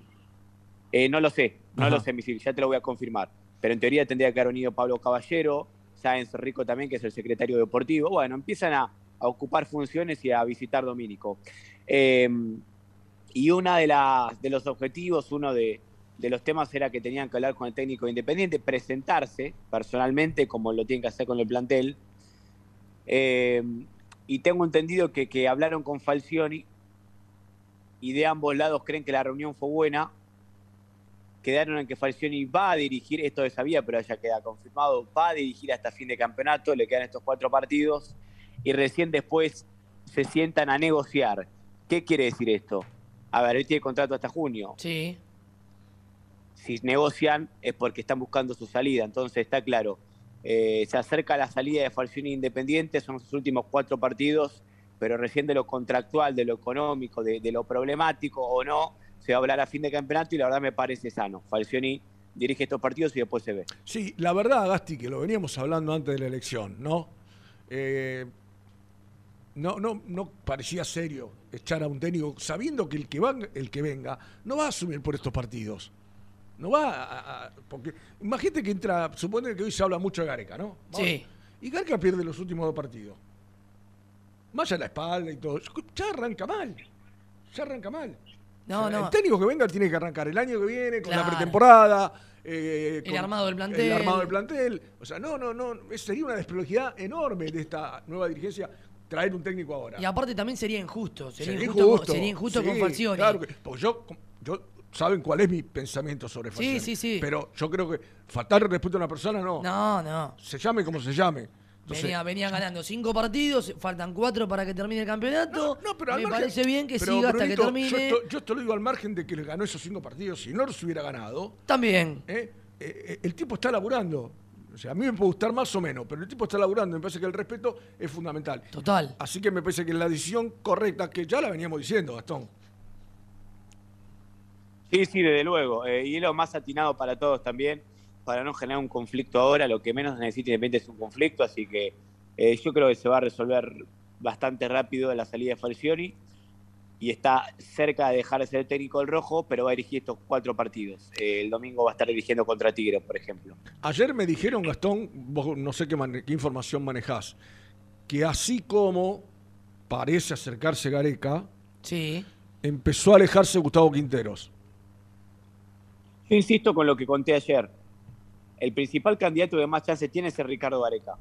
Eh, no lo sé, no Ajá. lo sé, Misil, ya te lo voy a confirmar. Pero en teoría tendría que haber venido Pablo Caballero, Sáenz Rico también, que es el secretario deportivo. Bueno, empiezan a, a ocupar funciones y a visitar Domínico. Eh, y uno de, las- de los objetivos, uno de, de los temas era que tenían que hablar con el técnico independiente, presentarse personalmente, como lo tienen que hacer con el plantel. Eh, y tengo entendido que, que hablaron con Falcioni y de ambos lados creen que la reunión fue buena. Quedaron en que Falcioni va a dirigir, esto se sabía, pero ya queda confirmado, va a dirigir hasta fin de campeonato, le quedan estos cuatro partidos y recién después se sientan a negociar. ¿Qué quiere decir esto? A ver, él tiene contrato hasta junio. Sí. Si negocian es porque están buscando su salida, entonces está claro. Eh, se acerca la salida de Falcioni Independiente, son sus últimos cuatro partidos, pero recién de lo contractual, de lo económico, de, lo problemático o no, se va a hablar a fin de campeonato y la verdad me parece sano. Falcioni dirige estos partidos y después se ve. Sí, la verdad, Gasti, que lo veníamos hablando antes de la elección, ¿no? Eh, no, no, no parecía serio echar a un técnico sabiendo que el que, el que venga no va a asumir por estos partidos. No va a, a- porque imagínate que entra, supone que hoy se habla mucho de Gareca, ¿no? Sí. Y Gareca pierde los últimos dos partidos. Más allá de la espalda y todo. Ya arranca mal. Ya arranca mal. No, O sea, no. El técnico que venga tiene que arrancar el año que viene, con la pretemporada. eh, El armado del plantel. El armado del plantel. O sea, no, no, no. Sería una desprolijidad enorme de esta nueva dirigencia traer un técnico ahora. Y aparte también sería injusto. Sería, Sería injusto, sería injusto Sí, con Falcioni. Claro, que- porque yo, yo, saben cuál es mi pensamiento sobre Sí, Falcioni. sí, sí. Pero yo creo que faltar respeto a una persona no. No, no. Se llame como se llame. Entonces, venía, venía ganando cinco partidos, faltan cuatro para que termine el campeonato. pero al Me margen- parece bien que pero, siga hasta que termine. Yo esto, yo esto lo digo al margen de que le ganó esos cinco partidos. Si no los hubiera ganado, También. ¿eh? Eh, eh, el tipo está laburando. O sea, a mí me puede gustar más o menos, pero el tipo está laburando. Me parece que el respeto es fundamental. Total. Así que me parece que la decisión correcta, que ya la veníamos diciendo, Gastón. Sí, sí, desde luego. Eh, y es lo más atinado para todos también, para no generar un conflicto ahora. Lo que menos necesita Independiente es un conflicto, así que eh, yo creo que se va a resolver bastante rápido la salida de Falcioni y está cerca de dejar de ser el técnico del rojo, pero va a dirigir estos cuatro partidos. Eh, el domingo va a estar dirigiendo contra Tigre, por ejemplo. Ayer me dijeron, Gastón, vos no sé qué, mane- qué información manejás, que así como parece acercarse Gareca, sí. empezó a alejarse Gustavo Quinteros. Yo insisto con lo que conté ayer. El principal candidato que más chance tiene es el Ricardo Gareca.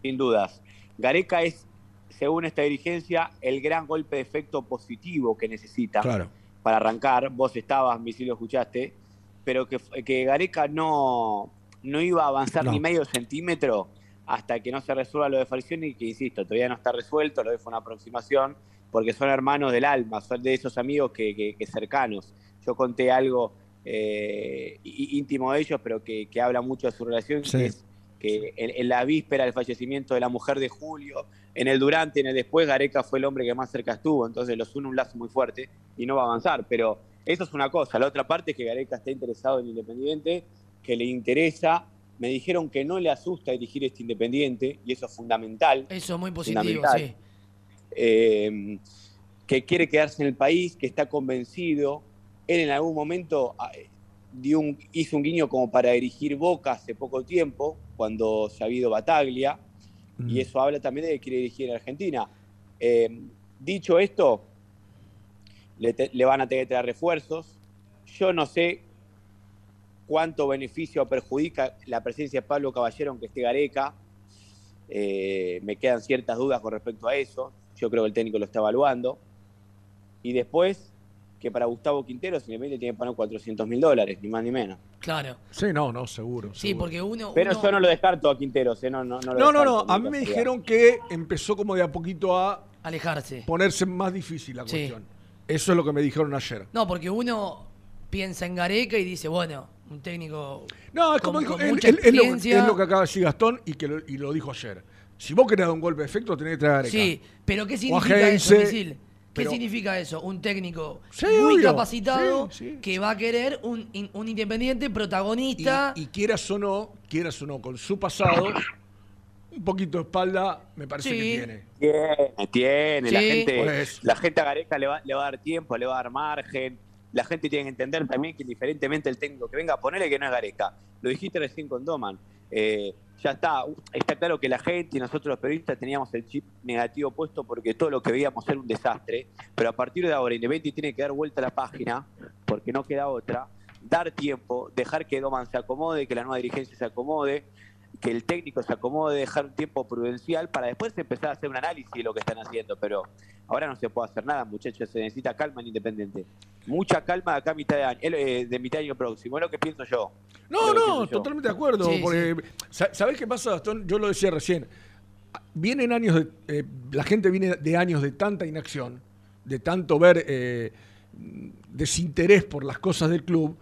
sin dudas. Gareca es, según esta dirigencia, el gran golpe de efecto positivo que necesita Claro. para arrancar. Vos estabas, mi sí lo escuchaste, pero que, que Gareca no, no iba a avanzar No. ni medio centímetro hasta que no se resuelva lo de Falcioni, que insisto, todavía no está resuelto, lo de fue una aproximación, porque son hermanos del alma, son de esos amigos que, que- que cercanos. Yo conté algo eh, íntimo de ellos, pero que, que habla mucho de su relación, Sí. que es que en, en la víspera del fallecimiento de la mujer de Julio, en el durante, en el después, Gareca fue el hombre que más cerca estuvo, entonces los une un lazo muy fuerte y no va a avanzar, pero eso es una cosa. La otra parte es que Gareca está interesado en Independiente que le interesa. Me dijeron que no le asusta dirigir este Independiente, y eso es fundamental. Eso es muy positivo, Fundamental. sí. Eh, que quiere quedarse en el país, que está convencido. Él en algún momento ah, dio un- hizo un guiño como para dirigir Boca hace poco tiempo, cuando se ha habido Bataglia, y eso habla también de que quiere dirigir en Argentina. Eh, dicho esto, le, te- le van a tener que traer refuerzos. Yo no sé cuánto beneficio perjudica la presencia de Pablo Caballero aunque esté Gareca. Eh, me quedan ciertas dudas con respecto a eso. Yo creo que el técnico lo está evaluando. Y después, que para Gustavo Quintero, Independiente tiene que poner 400 mil dólares, ni más ni menos. Claro. Sí, no, no, seguro. Sí, seguro. porque uno. Pero uno- yo no lo descarto a Quinteros, ¿eh? no, no, no, lo No, no, no. A mí me dijeron que empezó como de a poquito a Alejarse. ponerse más difícil la Sí. cuestión. Eso es lo que me dijeron ayer. No, porque uno piensa en Gareca y dice, bueno, un técnico. No, es con- como dijo, con es, lo, es lo que acaba de decir Gastón y que lo, y lo dijo ayer. Si vos querés dar un golpe de efecto, tenés que traer a Gareca. Sí, pero ¿qué O a significa eso, Heinze, Misil? ¿Qué pero- significa eso? Un técnico Sí, muy obvio. capacitado Sí, sí. que va a querer un, un independiente protagonista. Y, y quieras o no, quieras o no, con su pasado, un poquito de espalda me parece Sí. que tiene. Tiene, tiene. La gente, Pues. la gente a Gareca le va, le va a dar tiempo, le va a dar margen. La gente tiene que entender también que indiferentemente el técnico que venga, ponele que no es Gareca. Lo dijiste recién con Doman. Eh, ya está, está claro que la gente y nosotros los periodistas teníamos el chip negativo puesto porque todo lo que veíamos era un desastre. Pero a partir de ahora, Independiente tiene que dar vuelta a la página, porque no queda otra, dar tiempo, dejar que Doman se acomode, que la nueva dirigencia se acomode, que el técnico se acomode, dejar un tiempo prudencial para después empezar a hacer un análisis de lo que están haciendo. Pero ahora no se puede hacer nada, muchachos, se necesita calma en Independiente. Mucha calma de acá a mitad de año, eh, de mitad de año próximo, es lo que pienso yo. No, no, yo. totalmente de acuerdo. Sí, porque, sa- ¿Sabés qué pasa, Gastón? Yo lo decía recién. Vienen años de. eh, la gente viene de años de tanta inacción, de tanto ver eh, desinterés por las cosas del club,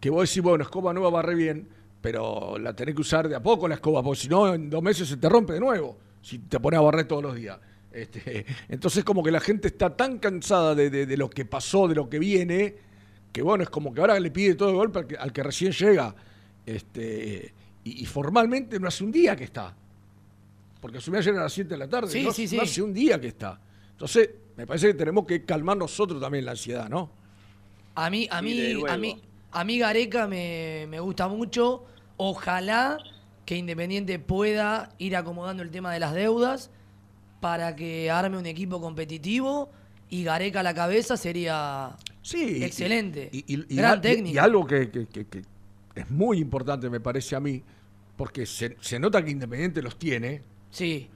que vos decís, bueno, escoba nueva va re bien, pero la tenés que usar de a poco la escoba, porque si no, en dos meses se te rompe de nuevo, si te pones a barrer todos los días. Este, <laughs> entonces, como que la gente está tan cansada de, de- de lo que pasó, de lo que viene, que bueno, es como que ahora le pide todo de golpe al que, al que recién llega. Este, y, y formalmente no hace un día que está. Porque asumió ayer a las 7 de la tarde. Sí, no, sí, no sí. hace un día que está. Entonces, me parece que tenemos que calmar nosotros también la ansiedad, ¿no? A mí, a mí, a mí, a mí Gareca me, me gusta mucho. Ojalá que Independiente pueda ir acomodando el tema de las deudas para que arme un equipo competitivo y Gareca a la cabeza sería Sí. excelente. Y, y- y Gran al- y- técnico. y algo que, que- que- que es muy importante, me parece a mí, porque se, se nota que Independiente los tiene, Sí,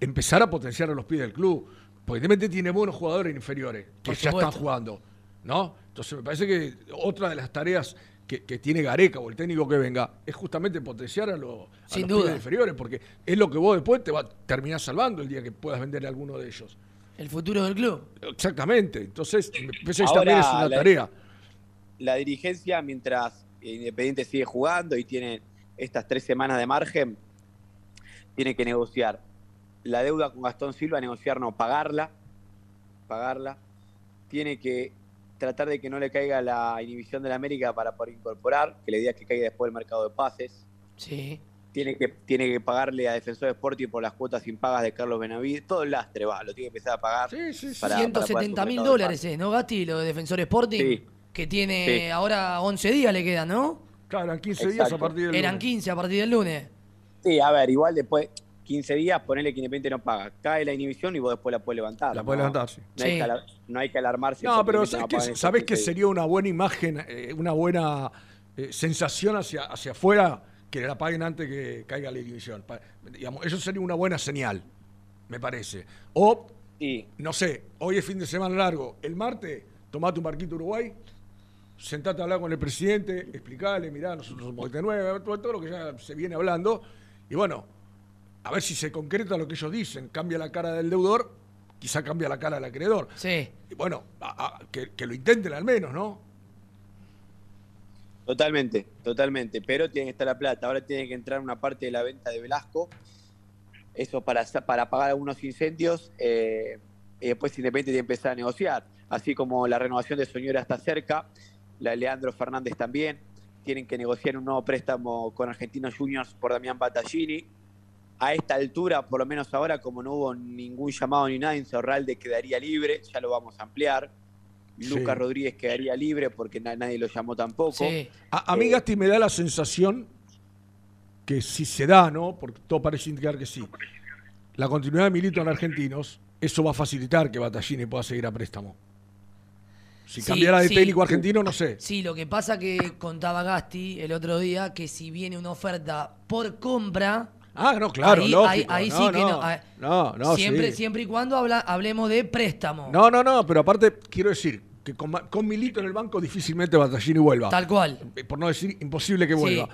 empezar a potenciar a los pies del club. Porque Independiente tiene buenos jugadores inferiores que Por ya supuesto. están jugando, ¿no? Entonces me parece que otra de las tareas que, que tiene Gareca o el técnico que venga es justamente potenciar a, los- a Sin los duda. pibes inferiores, porque es lo que vos después te va a terminar salvando el día que puedas vender a alguno de ellos. el futuro del club. Exactamente. Entonces, que Ahora, también es una la- tarea. La dirigencia, mientras Independiente sigue jugando y tiene estas tres semanas de margen, tiene que negociar la deuda con Gastón Silva, negociar no, pagarla, pagarla. Tiene que tratar de que no le caiga la inhibición de la América para poder incorporar, que la idea es que caiga después del mercado de pases. Sí. Tiene que, tiene que pagarle a Defensor Sporting por las cuotas impagas de Carlos Benavides. Todo el lastre va, lo tiene que empezar a pagar. para- para poder 170 mil dólares es, ¿no, Gasti? Lo de Defensor Sporting. Sí. Que tiene Sí. ahora 11 días le quedan, ¿no? Claro, eran 15 días a partir del Eran lunes. 15 a partir del lunes. Sí, a ver, igual después 15 días, ponele que Independiente no paga. Cae la inhibición y vos después la puedes levantar. La puedes levantar, sí. No, hay que, alar- no hay que alarmarse. No, pero Independiente ¿sabes no qué, paga en esos ¿sabés qué 15 sería una buena imagen, eh, una buena eh, sensación hacia, hacia afuera que la paguen antes que caiga la división? Pa- digamos, eso sería una buena señal, me parece. O, no sé, hoy es fin de semana largo, el martes tomate un barquito a Uruguay, sentate a hablar con el presidente, explicarle, mirá, nosotros somos de nueve, todo, todo lo que ya se viene hablando, y bueno, a ver si se concreta lo que ellos dicen, cambia la cara del deudor, quizá cambia la cara del acreedor. Sí. Y bueno, a- a- que, que lo intenten al menos, ¿no? Totalmente, totalmente. Pero tiene que estar la plata. Ahora tiene que entrar una parte de la venta de Velasco. Eso para, para pagar algunos incendios. eh, y después Independiente tiene que empezar a negociar. Así como la renovación de Soñora está cerca. La de Leandro Fernández también. tienen que negociar un nuevo préstamo con Argentinos Juniors por Damián Battaglini. A esta altura, por lo menos ahora, como no hubo ningún llamado ni nada, Insaurralde quedaría libre, ya lo vamos a ampliar. Sí. Lucas Rodríguez quedaría libre porque na- nadie lo llamó tampoco. A, a mí, Eh, Gasti, me da la sensación que si se da, ¿no? Porque todo parece indicar que sí. La continuidad de Milito en Argentinos, eso va a facilitar que Battaglini pueda seguir a préstamo. Si Sí, cambiara de sí. técnico argentino, no sé. Sí, lo que pasa que contaba Gasti el otro día que si viene una oferta por compra. Ah, no, claro, ahí, lógico. ahí- ahí No, sí que no. no. ah, No, no, siempre, sí. siempre y cuando habla- hablemos de préstamo. No, no, no, pero aparte quiero decir que con, Milito en el banco difícilmente Battaglini vuelva. Tal cual. Eh, Por no decir imposible que Sí. vuelva.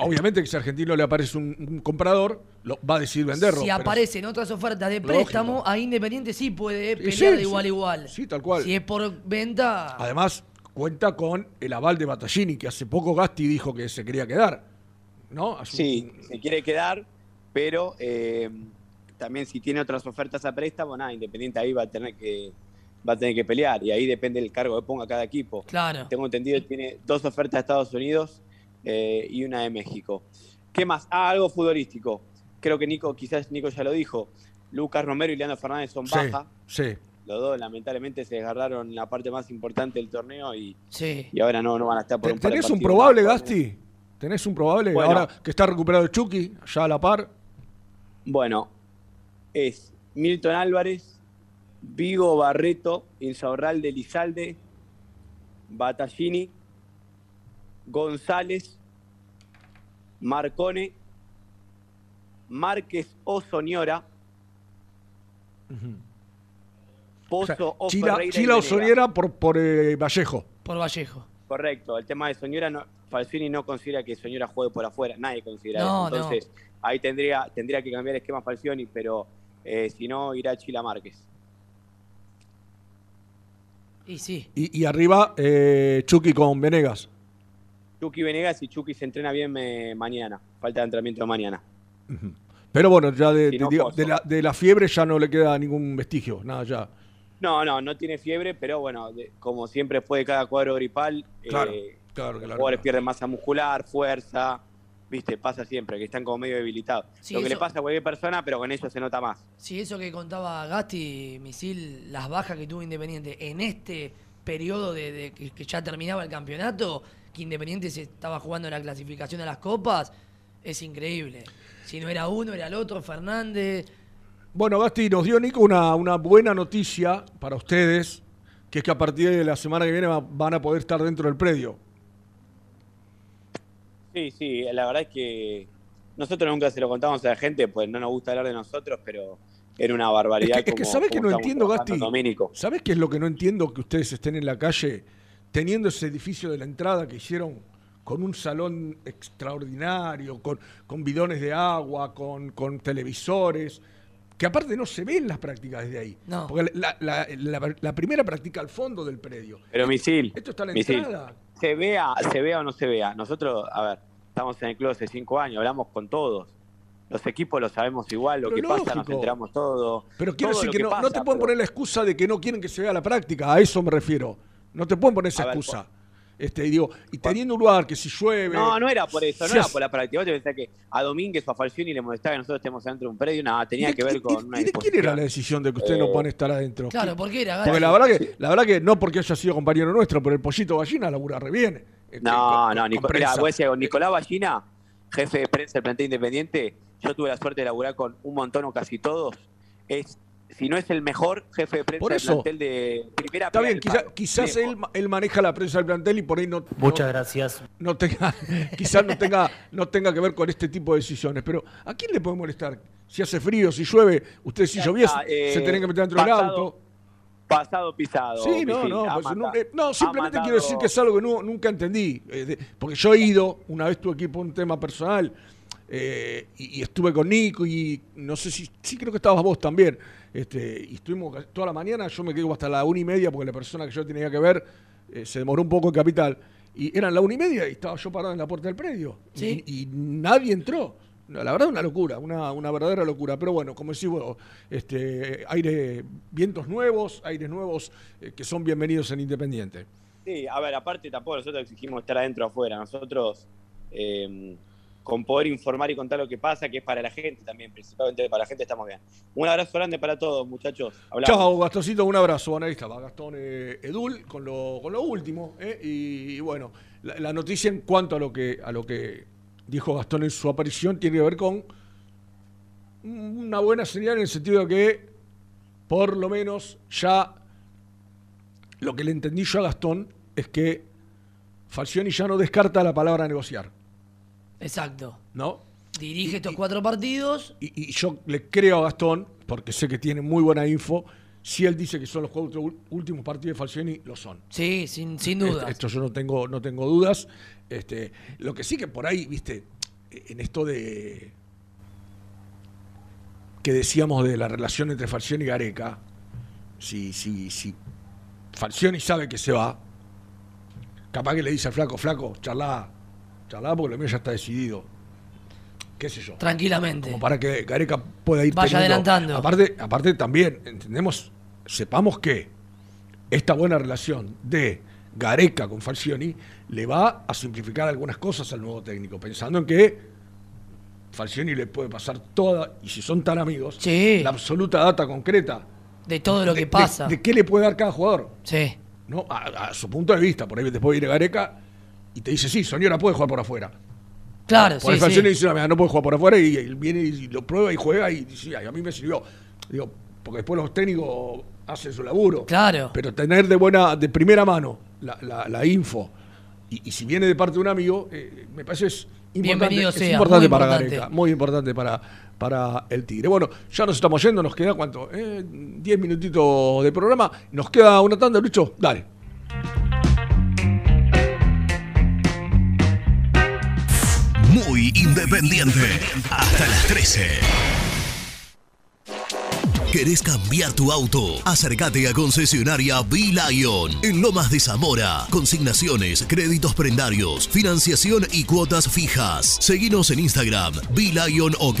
Obviamente que si a Argentino le aparece un, un comprador, lo, va a decidir venderlo. si aparecen otras ofertas de Lógico. préstamo, ahí Independiente sí puede pelear sí, de igual a igual. Sí, tal cual. Si es por venta. Además, cuenta con el aval de Battaglini, que hace poco Gasti dijo que se quería quedar. ¿No? Sí, se quiere quedar, pero eh, también si tiene otras ofertas a préstamo, nada, Independiente ahí va a tener que va a tener que pelear y ahí depende del cargo que ponga cada equipo. Claro. Tengo entendido que tiene dos ofertas de Estados Unidos eh, y una de México. ¿Qué más? Ah, algo futbolístico. Creo que Nico, quizás Nico ya lo dijo. Lucas Romero y Leandro Fernández son Sí, baja. sí. Los dos lamentablemente se desgarraron la parte más importante del torneo y, Sí. y ahora no, no van a estar por un par de ¿Tenés un probable. Gasti? ¿Tenés un probable? Bueno. Ahora que está recuperado el Chucky, ya a la par. Bueno, es Milton Álvarez, Vigo Barreto, Insaurralde Lizalde, Battaglini, González, Marcone, Márquez o Soñora, Pozo o Chila, por, por eh, Vallejo. Por Vallejo. Correcto, el tema de Soñora, no, Falcioni no considera que Soñora juegue por afuera, nadie considera No, eso. Entonces, ahí tendría, tendría que cambiar el esquema Falcioni, pero eh, si no, irá Chila Márquez. Y sí. Y, y arriba, eh, Chucky con Venegas. Chucky Venegas y Chucky se entrena bien eh, mañana, falta de entrenamiento mañana. Pero bueno, ya de, Si no, de- digo, Pozo. de la, de la fiebre ya no le queda ningún vestigio, nada ya. No, no, no tiene fiebre, pero bueno, de- como siempre después de cada cuadro gripal, Claro, eh, claro, los claro. jugadores pierden masa muscular, fuerza, viste, pasa siempre, que están como medio debilitados. Sí, Lo que le pasa a cualquier persona, pero con ellos se nota más. Sí, eso que contaba Gasti, Misil, las bajas que tuvo Independiente en este periodo de, de que, que ya terminaba el campeonato, que Independiente se estaba jugando la clasificación a las copas, es increíble. Si no era uno, era el otro, Fernández. Bueno, Gasti, nos dio Nico una, una buena noticia para ustedes, que es que a partir de la semana que viene va- van a poder estar dentro del predio. Sí, sí, la verdad es que nosotros nunca se lo contamos a la gente, pues no nos gusta hablar de nosotros, pero era una Es barbaridad. que, es que como- ¿sabés que como no estamos entiendo, Gasti? Domínico. ¿Sabés qué es lo que no entiendo que ustedes estén en la calle teniendo ese edificio de la entrada que hicieron con un salón extraordinario, con, con bidones de agua, con, con televisores, que aparte no se ven las prácticas desde ahí? No. Porque la, la- la- la primera práctica al fondo del predio. Pero Misil, Esto está en la Misil, entrada. se vea, se vea o no se vea. Nosotros, a ver, estamos en el club hace cinco años, hablamos con todos. Los equipos lo sabemos igual, lo Pero que pasa nos enteramos todo. Pero quiero todo decir que, no, pasa, no te pueden pero- poner la excusa de que no quieren que se vea la práctica, a eso me refiero. No te pueden poner esa A ver, excusa. Este, y digo, y teniendo un lugar que si llueve. No, no era por eso, no si era hace- por la práctica. Vos te pensás que a Domínguez o a Falcioni le molestaba que nosotros estemos dentro de un predio, nada, tenía ¿Y de- que ver con y- una ¿Y de quién era la decisión de que ustedes no Eh, puedan estar adentro? Claro, ¿Qué- ¿por qué era Porque la verdad que, la verdad que no porque haya sido compañero nuestro, pero el pollito gallina labura re bien. eh, No, con- no, con Nico, prensa. mirá, vos decías, con Nicolás Ballina, jefe de prensa del plantel independiente, yo tuve la suerte de laburar con un montón o casi todos. Es, si no es el mejor jefe de prensa Por del plantel de primera Está bien, quizá- quizás él, ma- él maneja la prensa del plantel y por ahí no. Muchas no- gracias. No tenga, <laughs> quizás no tenga, no tenga que ver con este tipo de decisiones. Pero ¿a quién le puede molestar? Si hace frío, si llueve, ustedes si está, eh, se tienen que meter dentro del auto. Pasado pisado. Sí, no, no, pues, no, eh, no, simplemente quiero decir que es algo que nu- nunca entendí. eh, de- porque yo he ido, una vez tuve ir por un tema personal, eh, y, y estuve con Nico, y no sé si, sí creo que estabas vos también. Este, y estuvimos toda la mañana, yo me quedé hasta la una y media, porque la persona que yo tenía que ver eh, se demoró un poco en Capital. Y eran la una y media y estaba yo parado en la puerta del predio. Sí. Y, y nadie entró. No, La verdad, una locura, una, una verdadera locura. Pero bueno, como decís vos, este, aire, vientos nuevos, aires nuevos eh, que son bienvenidos en Independiente. Sí, a ver, aparte tampoco nosotros exigimos estar adentro o afuera. Nosotros, eh, con poder informar y contar lo que pasa, que es para la gente también, principalmente para la gente, estamos bien. Un abrazo grande para todos, muchachos. Hablamos. Chao, Gastoncito, un abrazo. Bueno, ahí estaba Gastón eh, Edul con lo, con lo último. eh, y, bueno, la, la noticia en cuanto a lo, que, a lo que dijo Gastón en su aparición tiene que ver con una buena señal en el sentido de que, por lo menos, ya lo que le entendí yo a Gastón es que Falcioni ya no descarta la palabra negociar, Exacto. ¿no? Dirige estos cuatro partidos. Y, y yo le creo a Gastón, porque sé que tiene muy buena info, si él dice que son los cuatro últimos partidos de Falcioni, lo son. Sí, sin, sin duda. Esto, esto yo no tengo, no tengo dudas. Este, lo que sí que por ahí, viste, en esto de que decíamos de la relación entre Falcioni y Gareca, si, si, si Falcioni sabe que se va, capaz que le dice al flaco, flaco, charlá, charlá porque lo mío ya está decidido. Qué sé yo. Tranquilamente. Como para que Gareca pueda ir Vaya teniendo- adelantando. Aparte, aparte también, entendemos, sepamos que esta buena relación de Gareca con Falcioni le va a simplificar algunas cosas al nuevo técnico, pensando en que Falcioni le puede pasar toda, y si son tan amigos, la absoluta data concreta De todo lo de- que de- pasa. De, qué le puede dar cada jugador. Sí. ¿no? A, a su punto de vista. Por ahí después viene Gareca y te dice, sí, Soñora puede jugar por afuera. Claro, Por sí, sí. dice, no, no puede jugar por afuera y, él viene y lo prueba y juega y dice, "Ay, a mí me sirvió. Digo, porque después los técnicos hacen su laburo. Claro. Pero tener de buena, de primera mano la, la- la info y, y si viene de parte de un amigo, eh, me parece es importante, Bienvenido es sea, importante muy para importante. Gareca, muy importante para, para el Tigre. Bueno, ya nos estamos yendo, nos queda cuánto, Eh, diez minutitos de programa, nos queda una tanda, Lucho, dale. Muy independiente. Hasta las 13. ¿Querés cambiar tu auto? Acércate a concesionaria B-Lion en Lomas de Zamora. Consignaciones, créditos prendarios, financiación y cuotas fijas. Seguinos en Instagram, B-Lion OK.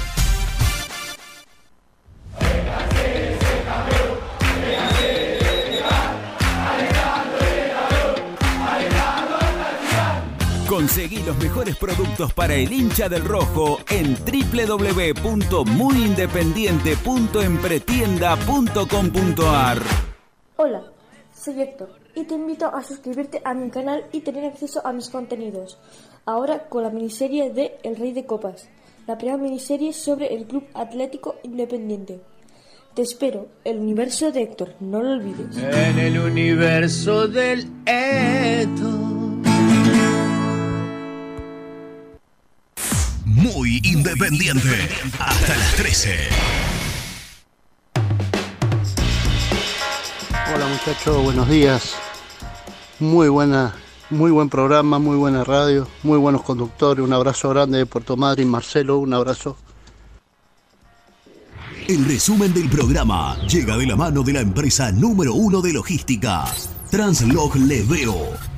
Conseguí los mejores productos para el hincha del rojo en www.muyindependiente.empretienda.com.ar. Hola, soy Héctor y te invito a suscribirte a mi canal y tener acceso a mis contenidos. Ahora con la miniserie de El Rey de Copas, la primera miniserie sobre el Club Atlético Independiente. Te espero, el universo de Héctor, no lo olvides. En el universo del Eto. Muy independiente. Hasta las 13. Hola muchachos, buenos días. Muy buena, muy buen programa, muy buena radio, muy buenos conductores. Un abrazo grande de Puerto Madryn, Marcelo, un abrazo. El resumen del programa llega de la mano de la empresa número uno de logística, Translog Leveo.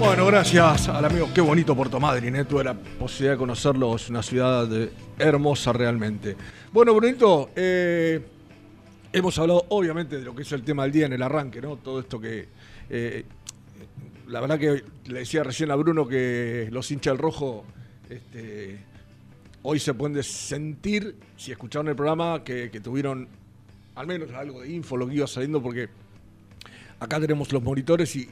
Bueno, gracias al amigo. Qué bonito Puerto Madryn, ¿eh? Tuve la posibilidad de conocerlo. Es una ciudad de- hermosa realmente. Bueno, Brunito, eh, hemos hablado obviamente de lo que es el tema del día en el arranque, ¿no? Todo esto que. eh, la verdad que le decía recién a Bruno que los hinchas del rojo este, hoy se pueden sentir, si escucharon el programa, que tuvieron al menos algo de info, lo que iba saliendo, porque acá tenemos los monitores y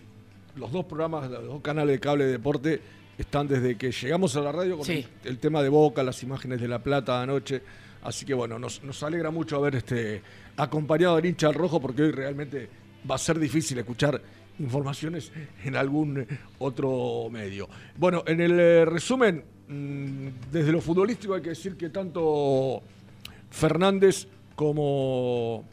los dos programas, los dos canales de cable de deporte están desde que llegamos a la radio con Sí. el, el tema de Boca, las imágenes de La Plata anoche. Así que bueno, nos, nos alegra mucho haber este, acompañado al hincha al rojo porque hoy realmente va a ser difícil escuchar informaciones en algún otro medio. Bueno, en el eh, resumen, mm, desde lo futbolístico hay que decir que tanto Fernández como...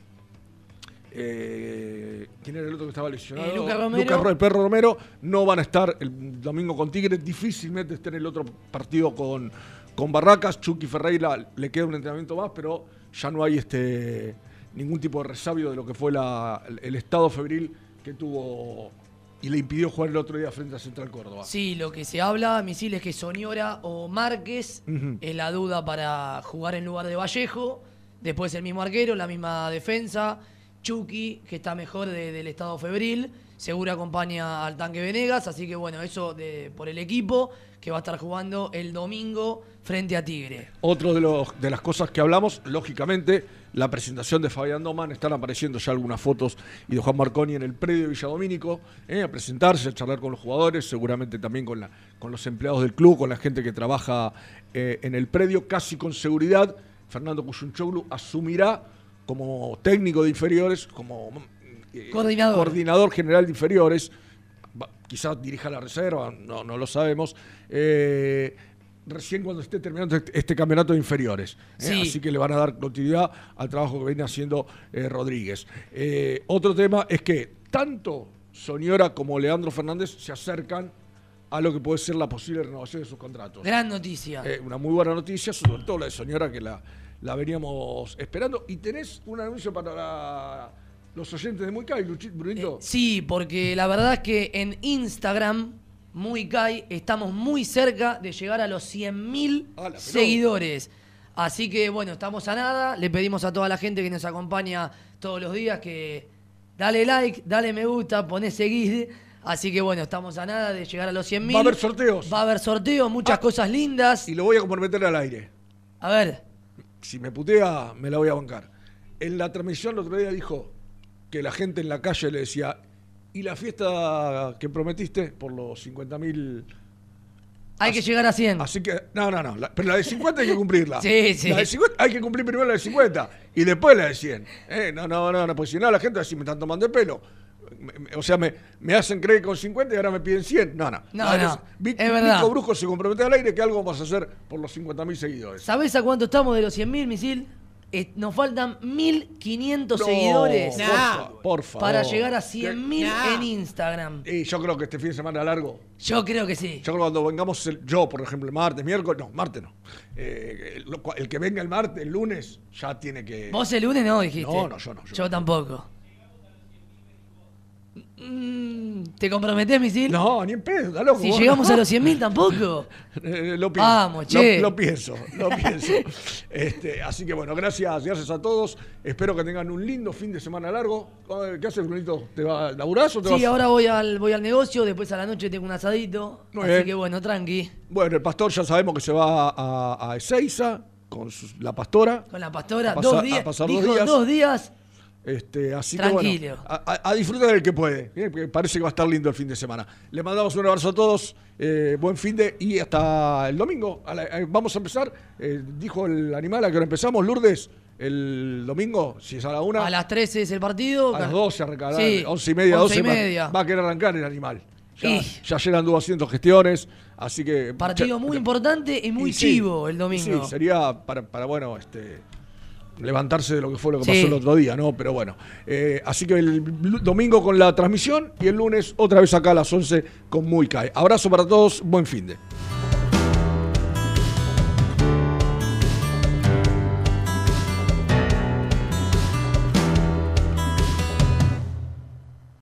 eh, ¿Quién era el otro que estaba lesionado? Eh, Romero. El Perro Romero no van a estar el domingo con Tigre. Difícilmente estén en el otro partido con, con Barracas. Chucky Ferreira le queda un entrenamiento más, pero ya no hay este ningún tipo de resabio de lo que fue la- el estado febril que tuvo y le impidió jugar el otro día frente a Central Córdoba. Sí, lo que se habla, Misil, es que Soñora o Márquez Ujú. es la duda para jugar en lugar de Vallejo. Después el mismo arquero, la misma defensa. Chucky, que está mejor de- del estado febril. Seguro acompaña al tanque Venegas. Así que bueno, eso por el equipo que va a estar jugando el domingo frente a Tigre. Otro de, los, de las cosas que hablamos, lógicamente, la presentación de Fabián Doman. Están apareciendo ya algunas fotos y de Juan Marconi en el predio de Villadomínico, eh, a presentarse, a charlar con los jugadores, seguramente también con, la, con los empleados del club, con la gente que trabaja eh, en el predio, casi con seguridad. Fernando Cuyunchoglu asumirá como técnico de inferiores, como eh, Coordinador. coordinador general de inferiores. Quizás dirija la reserva, no, no lo sabemos. Eh, recién cuando esté terminando este, este campeonato de inferiores. ¿eh? Sí. Así que le van a dar continuidad al trabajo que viene haciendo eh, Rodríguez. Eh, otro tema es que tanto Soñora como Leandro Fernández se acercan a lo que puede ser la posible renovación de sus contratos. Gran noticia. Una muy buena noticia, sobre todo la de Soñora que la, la veníamos esperando. Y tenés un anuncio para la- los oyentes de Muy Luchi- Brunito. Sí, porque la verdad es que en Instagram, muy Kai, estamos muy cerca de llegar a los 100.000 seguidores. Así que bueno, estamos a nada. Le pedimos a toda la gente que nos acompaña todos los días que dale like, dale me gusta, poné seguir. Así que bueno, estamos a nada de llegar a los 100.000. Va a haber sorteos. Va a haber sorteos, muchas cosas lindas. Y lo voy a comprometer al aire. A ver. Si me putea, me la voy a bancar. En la transmisión el otro día dijo que la gente en la calle le decía, ¿y la fiesta que prometiste por los 50 mil? Hay que llegar a 100. Así que, no, no, no. la- pero la de 50 hay que cumplirla. <laughs> Sí, sí. La de 50 hay que cumplir primero la de 50 y después la de 100. Eh, no, no, no, no, porque si no la gente así me están tomando el pelo. O sea, me, me hacen creer con 50 y ahora me piden 100. No, no. No, Ahora no, Vi- es verdad. Nico Brusco se compromete al aire que algo vamos a hacer por los 50 mil seguidores. ¿Sabés a cuánto estamos de los 100.000, misil? Eh, nos faltan 1.500 No, seguidores porfa, por favor. para llegar a 100.000 Nah. en Instagram. Y yo creo que este fin de semana largo. Yo creo que sí. Yo creo que cuando vengamos, el- yo por ejemplo, el martes, miércoles, no, martes no. Eh, el, el que venga el martes, el lunes, ya tiene que. Vos el lunes no dijiste. No, no, yo no. Yo, tampoco. Mm, ¿Te comprometés, misil? No, ni en pedo, está loco. Si vos, llegamos no. a los 100.000 <laughs> tampoco. Eh, lo pienso. Vamos, che. Lo, pienso, lo pienso. <laughs> Este, así que bueno, gracias, gracias a todos. Espero que tengan un lindo fin de semana largo. Eh, ¿Qué haces, Brunito? ¿Te va, ¿Laburás o te vas? Sí, ahora voy al, voy al negocio, después a la noche tengo un asadito. Muy así bien. que bueno, tranqui. Bueno, el pastor ya sabemos que se va a, a Ezeiza con la pastora. Con la pastora, A pasar- dos a días. pasar dijo, dos días. dos días. Este, así Tranquilo. que bueno, a, disfrutar del que puede. ¿eh? Parece que va a estar lindo el fin de semana. Le mandamos un abrazo a todos, eh, buen fin de y hasta el domingo. A la- eh, vamos a empezar. eh, dijo el animal a que hora empezamos, Lourdes, el domingo, si es a la una. A las 13 es el partido. A las 12 arrancará, Sí, 11 y media, 11 12 y va- media. Va, a querer arrancar el animal. Ya, Y- ya ayer anduvo haciendo gestiones, así que... Partido muy importante y muy Y sí, chivo el domingo. Sí, sería para, para, bueno, este levantarse de lo que fue lo que Sí. pasó el otro día, ¿no? Pero bueno, eh, así que el domingo con la transmisión y el lunes otra vez acá a las 11 con Muy Cae. Abrazo para todos, buen fin de.